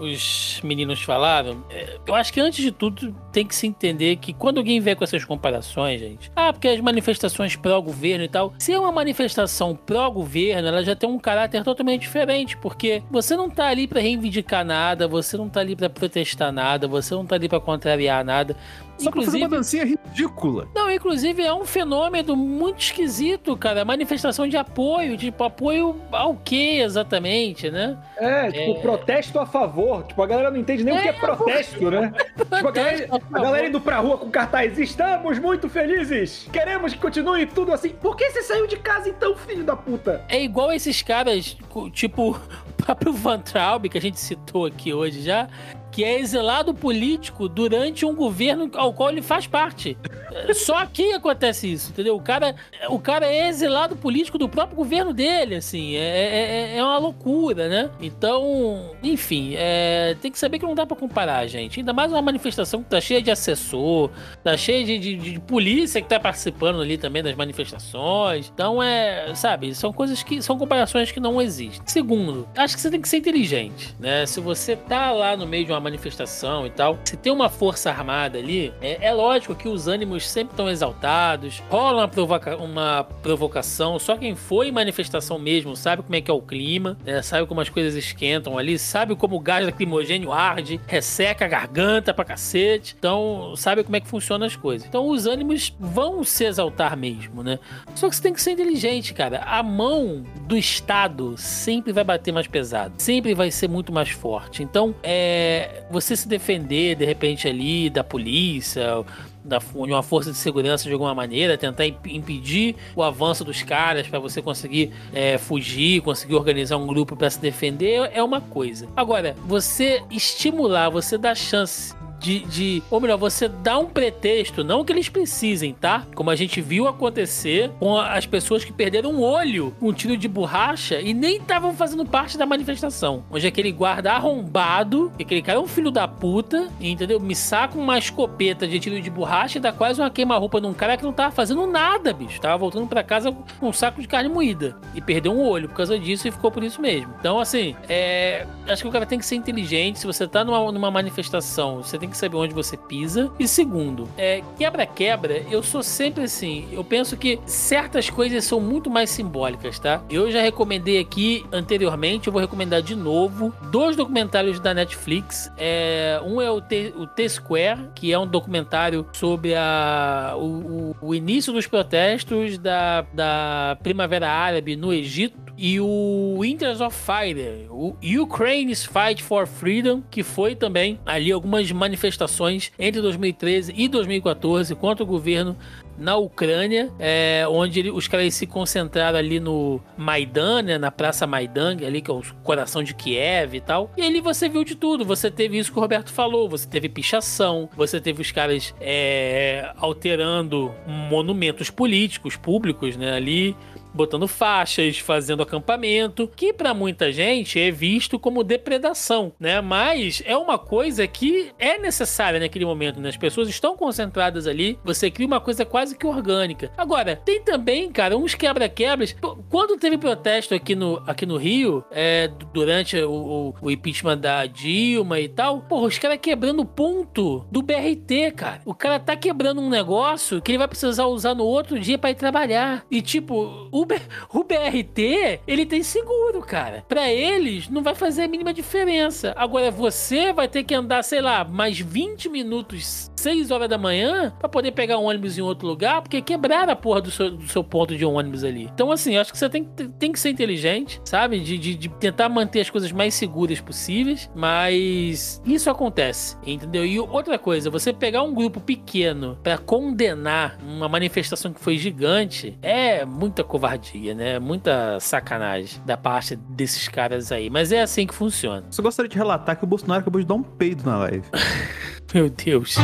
os meninos falaram, é, eu acho que antes de tudo tem que se entender que quando alguém vem com essas comparações, gente, ah, porque as manifestações pró-governo e tal, se é uma manifestação pró-governo, ela já tem um caráter totalmente diferente, porque você não tá ali pra reivindicar nada, você não tá ali pra protestar nada, você não tá ali pra contrariar nada. Só pra fazer uma dancinha ridícula. Não, inclusive é um fenômeno muito esquisito, cara. Manifestação de apoio, tipo, apoio ao que exatamente, né? É, tipo, É. protesto a favor. Tipo, a galera não entende nem o que é protesto, né? Tipo, a galera, a galera indo pra rua com cartaz. Estamos muito felizes! Queremos que continue tudo assim. Por que você saiu de casa então, filho da puta? É igual esses caras, tipo o próprio Van Traub, que a gente citou aqui hoje já, que é exilado político durante um governo ao qual ele faz parte. É, Só aqui acontece isso, entendeu? O cara, o cara é exilado político do próprio governo dele, assim. É, é, é uma loucura, né? Então, enfim, é, tem que saber que não dá pra comparar, gente. Ainda mais uma manifestação que tá cheia de assessor, tá cheia de, de- de polícia que tá participando ali também das manifestações. Então, é, sabe, são coisas que são comparações que não existem. Segundo, acho que você tem que ser inteligente, né? Se você tá lá no meio de uma manifestação e tal, se tem uma força armada ali, é, é lógico que os ânimos sempre estão exaltados, rola uma, provoca uma provocação, só quem foi manifestação mesmo sabe como é que é o clima, né? sabe como as coisas esquentam ali, sabe como o gás lacrimogênio arde, resseca a garganta pra cacete, então sabe como é que funcionam as coisas. Então os ânimos vão se exaltar mesmo, né? Só que você tem que ser inteligente, cara. A mão do Estado sempre vai bater mais pesado, sempre vai ser muito mais forte. Então, é você se defender de repente ali da polícia, da, de uma força de segurança de alguma maneira, tentar imp- impedir o avanço dos caras para você conseguir é, fugir, conseguir organizar um grupo para se defender é uma coisa. Agora, você estimular, você dar chance de, de. Ou melhor, você dá um pretexto, não que eles precisem, tá? Como a gente viu acontecer com as pessoas que perderam um olho um tiro de borracha e nem estavam fazendo parte da manifestação. Onde aquele guarda arrombado, que aquele cara é um filho da puta, entendeu? Me saca uma escopeta de tiro de borracha e dá quase uma queima-roupa num cara que não tava fazendo nada, bicho. Tava voltando pra casa com um saco de carne moída. E perdeu um olho por causa disso e ficou por isso mesmo. Então, assim, é. Acho que o cara tem que ser inteligente. Se você tá numa, numa manifestação, você tem que saber onde você pisa. E segundo, é, quebra-quebra, eu sou sempre assim. Eu penso que certas coisas são muito mais simbólicas, tá? Eu já recomendei aqui anteriormente, eu vou recomendar de novo dois documentários da Netflix. É, um é o T, o T-Square, que é um documentário sobre a, o, o- o início dos protestos da, da Primavera Árabe no Egito e o Winters of Fire, o Ukraine's Fight for Freedom, que foi também ali algumas manifestações entre 2013 e 2014 contra o governo na Ucrânia, é, onde ele- os caras se concentraram ali no Maidan, né, na Praça Maidan, ali que é o coração de Kiev e tal. E ali você viu de tudo. Você teve isso que o Roberto falou, você teve pichação, você teve os caras é, alterando monumentos políticos, públicos, né, ali. Botando faixas, fazendo acampamento, que pra muita gente é visto como depredação, né? Mas é uma coisa que é necessária naquele momento, né? As pessoas estão concentradas ali, você cria uma coisa quase que orgânica. Agora, tem também, cara, uns quebra-quebras. Quando teve protesto aqui no, aqui no Rio, é, durante o, o- o impeachment da Dilma e tal, porra, os caras quebrando o ponto do BRT, cara. O cara tá quebrando um negócio que ele vai precisar usar no outro dia pra ir trabalhar. E tipo, o, B- o BRT, ele tem seguro, cara. Pra eles, não vai fazer a mínima diferença. Agora, você vai ter que andar, sei lá, mais 20 minutos, 6 horas da manhã, pra poder pegar um ônibus em outro lugar, porque quebraram a porra do seu, do seu ponto de ônibus ali. Então, assim, acho que você tem, que- tem que ser inteligente, sabe? De, de, de tentar manter as coisas mais seguras possíveis, mas isso acontece, entendeu? E outra coisa, você pegar um grupo pequeno pra condenar uma manifestação que foi gigante é muita covardia, né? Muita sacanagem da parte desses caras aí. Mas é assim que funciona. Só gostaria de relatar que o Bolsonaro acabou de dar um peido na live. Meu Deus.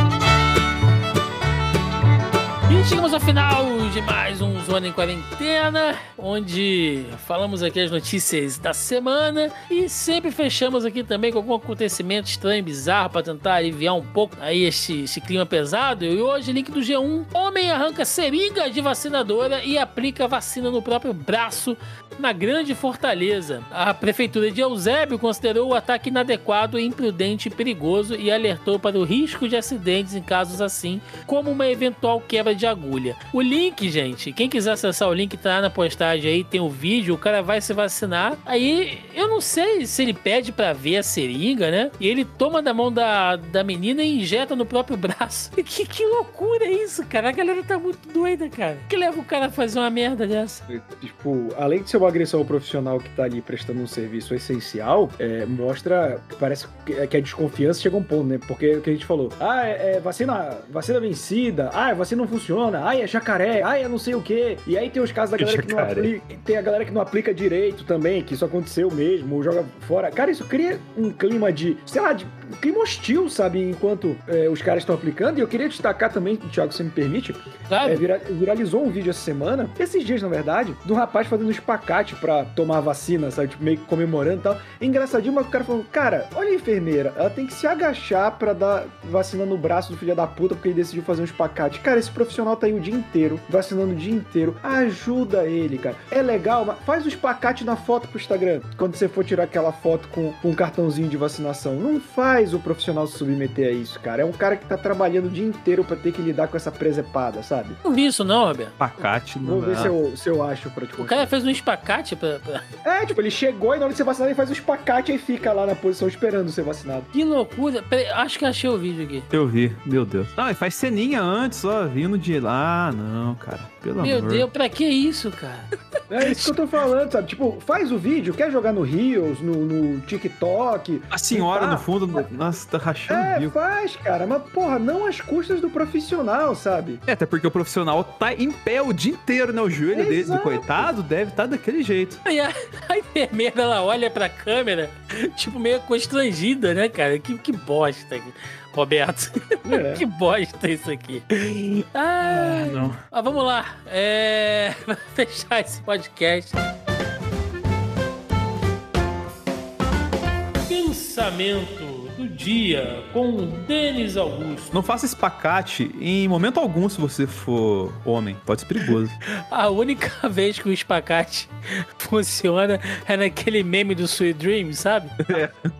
E chegamos ao final de mais um Zona em Quarentena, onde falamos aqui as notícias da semana e sempre fechamos aqui também com algum acontecimento estranho, bizarro, para tentar aliviar um pouco aí este, este clima pesado. E hoje, link do G1: Homem arranca seringa de vacinadora e aplica vacina no próprio braço na Grande Fortaleza. A prefeitura de Eusébio considerou o ataque inadequado, imprudente e perigoso e alertou para o risco de acidentes em casos assim, como uma eventual quebra de agulha. O link, gente, quem quiser acessar o link tá na postagem aí, tem o vídeo, o cara vai se vacinar. Aí eu não sei se ele pede para ver a seringa, né? E ele toma da mão da, da menina e injeta no próprio braço. Que, que loucura é isso, cara? A galera tá muito doida, cara. Que leva o cara a fazer uma merda dessa? Tipo, além de ser uma agressão ao profissional que tá ali prestando um serviço essencial, é, mostra que parece que, é que a desconfiança chega a um ponto, né? Porque é o que a gente falou, ah, é, é vacina, vacina vencida, ah, a vacina não funciona, ah, é jacaré, ah, é não sei o quê. E aí tem os casos da galera que não aplica, tem a galera que não aplica direito também, que isso aconteceu mesmo, ou joga fora. Cara, isso cria um clima de, sei lá, de um clima hostil, sabe? Enquanto é, os caras estão aplicando. E eu queria destacar também, Thiago, se você me permite, Sabe? é, vira- viralizou um vídeo essa semana, esses dias na verdade, de um rapaz fazendo um espacate pra tomar a vacina, sabe? Tipo, meio que comemorando e tal. É engraçadinho, mas o cara falando, cara, olha a enfermeira, ela tem que se agachar pra dar vacina no braço do filho da puta porque ele decidiu fazer um espacate. Cara, esse profissional tá aí o dia inteiro, vacinando o dia inteiro. Ajuda ele, cara. É legal, mas faz o espacate na foto pro Instagram. Quando você for tirar aquela foto com, com um cartãozinho de vacinação. Não faz o profissional se submeter a isso, cara. É um cara que tá trabalhando o dia inteiro pra ter que lidar com essa presepada, sabe? Não vi isso não, Roberto. Pacate Vou não ver dá. se eu, se eu acho pra te O mostrar. cara fez um espacate pra, pra- É, tipo, ele chegou e na hora de ser vacinado ele faz o espacate e fica lá na posição esperando ser vacinado. Que loucura. Peraí, acho que achei o vídeo aqui. Eu vi, meu Deus. Não, e faz ceninha antes, ó, vindo de lá. Ah, não, cara. Pelo Meu amor. Deus, pra que isso, cara? É isso que eu tô falando, sabe? Tipo, faz o vídeo, quer jogar no Reels, no, no TikTok. A senhora Tá. no fundo, nossa, tá rachando É, bico. faz, cara. Mas, porra, não às custas do profissional, sabe? É, até porque o profissional tá em pé o dia inteiro, né? O joelho dele, do coitado, deve estar daquele jeito. Aí a, a enfermeira, ela olha pra câmera, tipo, meio constrangida, né, cara? Que, que bosta, Roberto. É. que bosta isso aqui. Ah, não. Ah, vamos lá. É... Fechar esse podcast. Pensamento do dia com Denis Augusto. Não faça espacate em momento algum se você for homem. Pode ser perigoso. A única vez que o espacate funciona é naquele meme do Sweet Dream, sabe?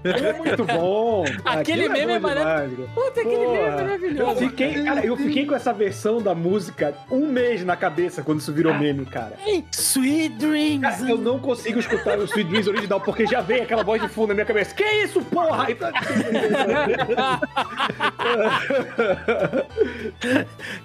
É muito bom. Aquele Aquilo meme é bom maravilhoso. Puta, aquele Porra. meme é maravilhoso. Eu fiquei, cara, eu fiquei com essa versão da música um mês na cabeça quando isso virou meme, cara. Ei, Sweet Dreams. Cara, eu não consigo escutar o Sweet Dreams original porque já vem aquela voz de fundo na minha cabeça. Que isso, porra? Aí tá-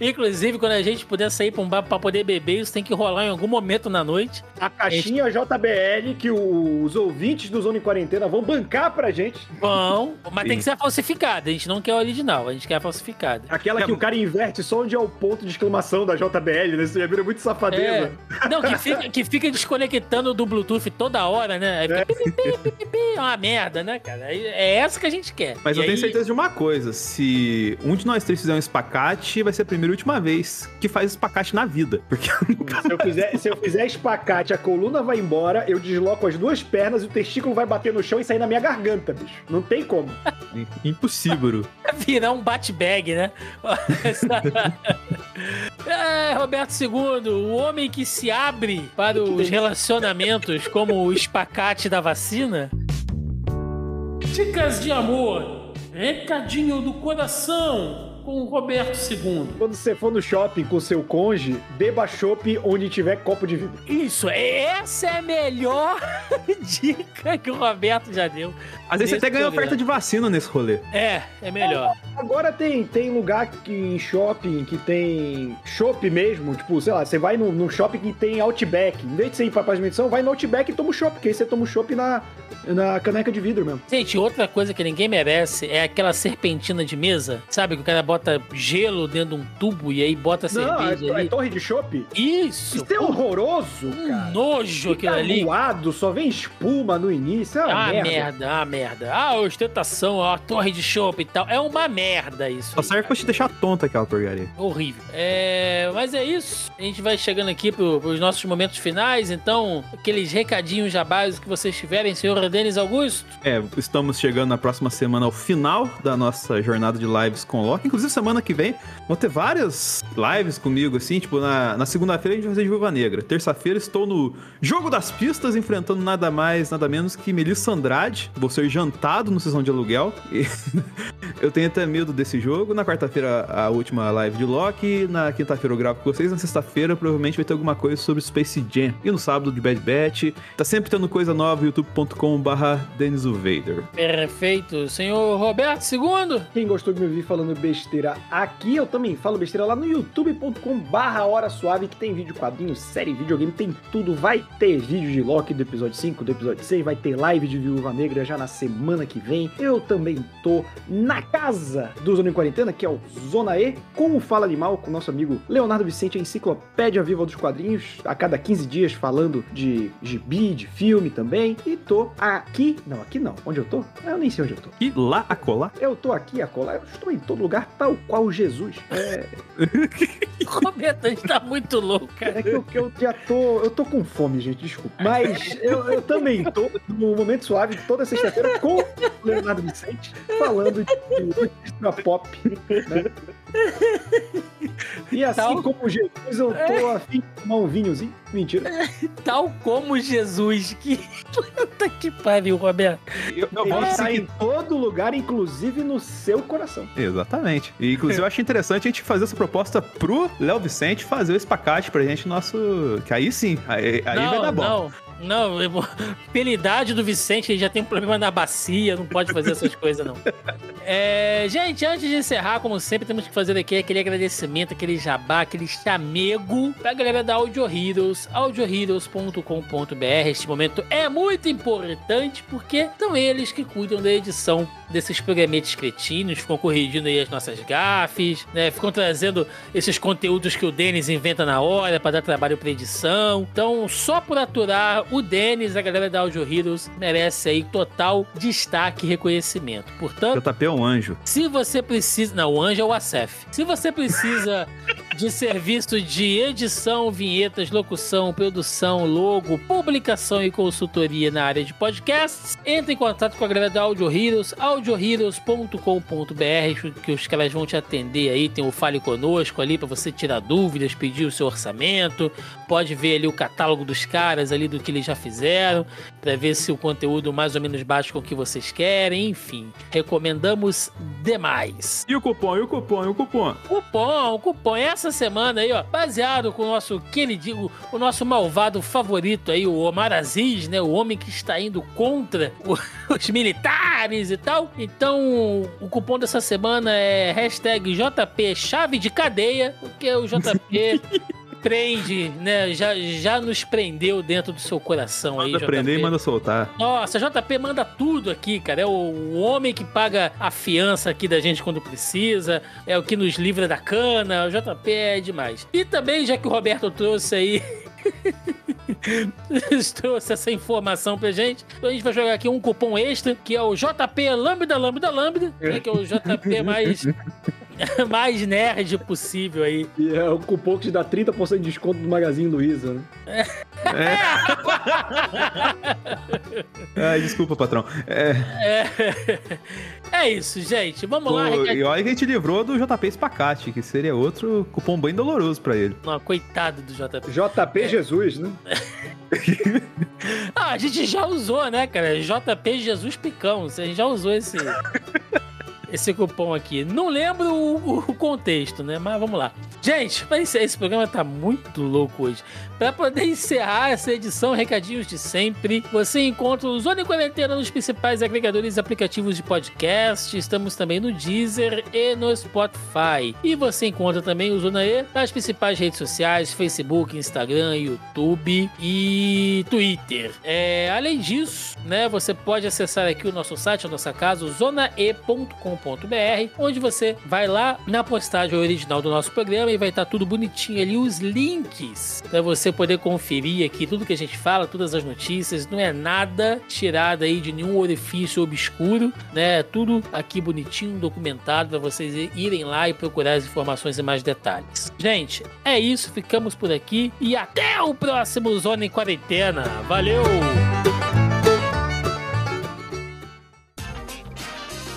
Inclusive, quando a gente puder sair pra um bar pra poder beber, isso tem que rolar em algum momento na noite. A caixinha JBL que os ouvintes do Zona em Quarentena vão bancar pra gente. Bom, mas tem Sim. que ser falsificada. A gente não quer a original, a gente quer a falsificada. Aquela que o cara inverte só onde é o ponto de exclamação da JBL, né? Isso já vira muito safadeza. É. Não, que fica, que fica desconectando do Bluetooth toda hora, né? Aí fica pi, pi, pi, pi, pi, pi, É uma merda, né, cara? É essa que a gente gente quer. Mas E eu tenho aí- certeza de uma coisa: se um de nós três fizer um espacate, vai ser a primeira e última vez que faz espacate na vida. Porque Se eu, fizer, se eu fizer espacate, a coluna vai embora, eu desloco as duas pernas e o testículo vai bater no chão e sair na minha garganta, bicho. Não tem como. é impossível. virar um bate-bag, né? é, Roberto II, o homem que se abre para os relacionamentos como o espacate da vacina. Dicas de amor, recadinho do coração com o Roberto II. Quando você for no shopping com seu conge, beba chopp onde tiver copo de vidro. Isso, essa é a melhor dica que o Roberto já deu. Às vezes você até ganha oferta de vacina nesse rolê. É, é melhor. Agora tem, tem lugar que, em shopping que tem chopp mesmo. Tipo, sei lá, você vai num, num shopping que tem Outback. Em vez de você ir pra paz de medição, vai no Outback e toma o chopp. Porque aí você toma o chopp na, na caneca de vidro mesmo. Gente, outra coisa que ninguém merece é aquela serpentina de mesa. Sabe? Que o cara bota gelo dentro de um tubo e aí bota Não, cerveja é, é torre de chopp? Isso! Isso é horroroso, Um cara. nojo aquilo Fica ali. aguado, só vem espuma no início. É uma Ah, merda. merda, ah, merda. Ah, ostentação, a torre de chopp e tal. É uma merda isso. Só aí, serve pra te deixar tonta aquela porcaria. Horrível. É, mas é isso. A gente vai chegando aqui pro, pros nossos momentos finais. Então, aqueles recadinhos jabás que vocês tiverem, senhor Denis Augusto. É, estamos chegando na próxima semana ao final da nossa jornada de lives com o Loki. Inclusive, semana que vem vão ter várias lives comigo, assim. Tipo, na, na segunda-feira a gente vai fazer de Viúva Negra. Terça-feira estou no Jogo das Pistas, enfrentando nada mais, nada menos que Melissa Andrade. Vou ser jantado no Sessão de Aluguel. E eu tenho até medo desse jogo. Na quarta-feira, a última live de Loki. Na quinta-feira eu gravo com vocês. Na sexta-feira, provavelmente vai ter alguma coisa sobre Space Jam. E no sábado, de Bad Batch. Tá sempre tendo coisa nova, youtube.com/barra. Perfeito. Senhor Roberto II. Quem gostou de me ouvir falando besteira aqui, eu também falo besteira lá no youtube.com barra Hora Suave, que tem vídeo, quadrinho, série, videogame, tem tudo. Vai ter vídeo de Loki do episódio 5, do episódio 6, vai ter live de Viúva Negra já na semana que vem. Eu também tô na casa do Zona em Quarentena, que é o Zona E, com o Fala Animal, com o nosso amigo Leonardo Vicente, a enciclopédia viva dos quadrinhos, a cada 15 dias falando de gibi, de filme também. E tô aqui, não, aqui não, onde eu tô? Eu nem sei onde eu tô. E lá a colar. Eu tô aqui a colar, eu estou em todo lugar, tal qual Jesus. É, Roberto, a gente tá muito louco, cara. é que, eu, que eu já tô. Eu tô com fome, gente, desculpa. Mas eu, eu também tô no momento suave toda sexta-feira com o Leonardo Vicente falando de notícia pop. Né? E assim Tal- como Jesus, eu tô afim de tomar um vinhozinho. Mentira. Tal como Jesus. Que puta que pariu, Roberto. Eu, eu Ele vou tá seguir. em todo lugar, inclusive no seu coração. Exatamente. E, inclusive, eu acho interessante a gente fazer essa proposta pro Léo Vicente fazer o espacate pra gente nosso. Que aí sim, aí, aí não, vai dar bom. não. Não, pela idade do Vicente, ele já tem um problema na bacia, não pode fazer essas coisas, não. É, gente, antes de encerrar, como sempre, temos que fazer aqui aquele agradecimento, aquele jabá, aquele chamego pra galera da Audio Heroes, audioheroes.com.br. Este momento é muito importante porque são eles que cuidam da edição desses programetes cretinos, ficam corrigindo aí as nossas gafes, né? Ficam trazendo esses conteúdos que o Denis inventa na hora pra dar trabalho pra edição. Então, só por aturar o Denis, a galera da Audio Heroes merece aí total destaque e reconhecimento. Portanto, JP é um anjo. se você precisa. Não, o Anjo é o Acef. Se você precisa de serviço de edição, vinhetas, locução, produção, logo, publicação e consultoria na área de podcasts, entre em contato com a galera da Audio Heroes, audioheroes.com.br, que os caras vão te atender aí. Tem o Fale Conosco ali para você tirar dúvidas, pedir o seu orçamento. Pode ver ali o catálogo dos caras ali do que eles já fizeram, para ver se o conteúdo mais ou menos bate com o que vocês querem. Enfim, recomendamos demais. E o cupom, e o cupom, e o cupom. Cupom, cupom. Essa semana aí, ó, baseado com o nosso queridinho, o nosso malvado favorito aí, o Omar Aziz, né? O homem que está indo contra os militares e tal. Então, o cupom dessa semana é JP chave de cadeia, porque o JP prende, né? Já, já nos prendeu dentro do seu coração aí, Manda prender JP. e manda soltar. Nossa, JP manda tudo aqui, cara. É o, o homem que paga a fiança aqui da gente quando precisa, é o que nos livra da cana. O JP é demais. E também, já que o Roberto trouxe aí trouxe essa informação pra gente. Então a gente vai jogar aqui um cupom extra, que é o JP Lambda Lambda Lambda, né, que é o JP mais, mais nerd possível aí. E é o cupom que te dá 30% de desconto do Magazine Luiza, né? Ai, desculpa, patrão. É, É, é isso, gente. Vamos lá, o- recadinho. e olha que a gente livrou do JP Espacate, que seria outro cupom bem doloroso pra ele. Não, coitado do JP. JP Jesus, né? Ah, a gente já usou, né, cara? JP Jesus Picão. A gente já usou esse, esse cupom aqui. Não lembro o, o contexto, né? Mas vamos lá. Gente, esse programa tá muito louco hoje. Pra poder encerrar essa edição, recadinhos de sempre, você encontra o Zona em Quarentena nos principais agregadores e aplicativos de podcast. Estamos também no Deezer e no Spotify. E você encontra também o Zona E nas principais redes sociais: Facebook, Instagram, YouTube e Twitter. É, além disso, né, você pode acessar aqui o nosso site, a nossa casa, o zonae.com.br, onde você vai lá na postagem original do nosso programa e vai estar tudo bonitinho ali, os links, para você poder conferir aqui tudo que a gente fala, todas as notícias. Não é nada tirado aí de nenhum orifício obscuro, né? Tudo aqui bonitinho, documentado, para vocês irem lá e procurar as informações e mais detalhes. Gente, é isso, ficamos por aqui e até o próximo Zona em Quarentena. Valeu!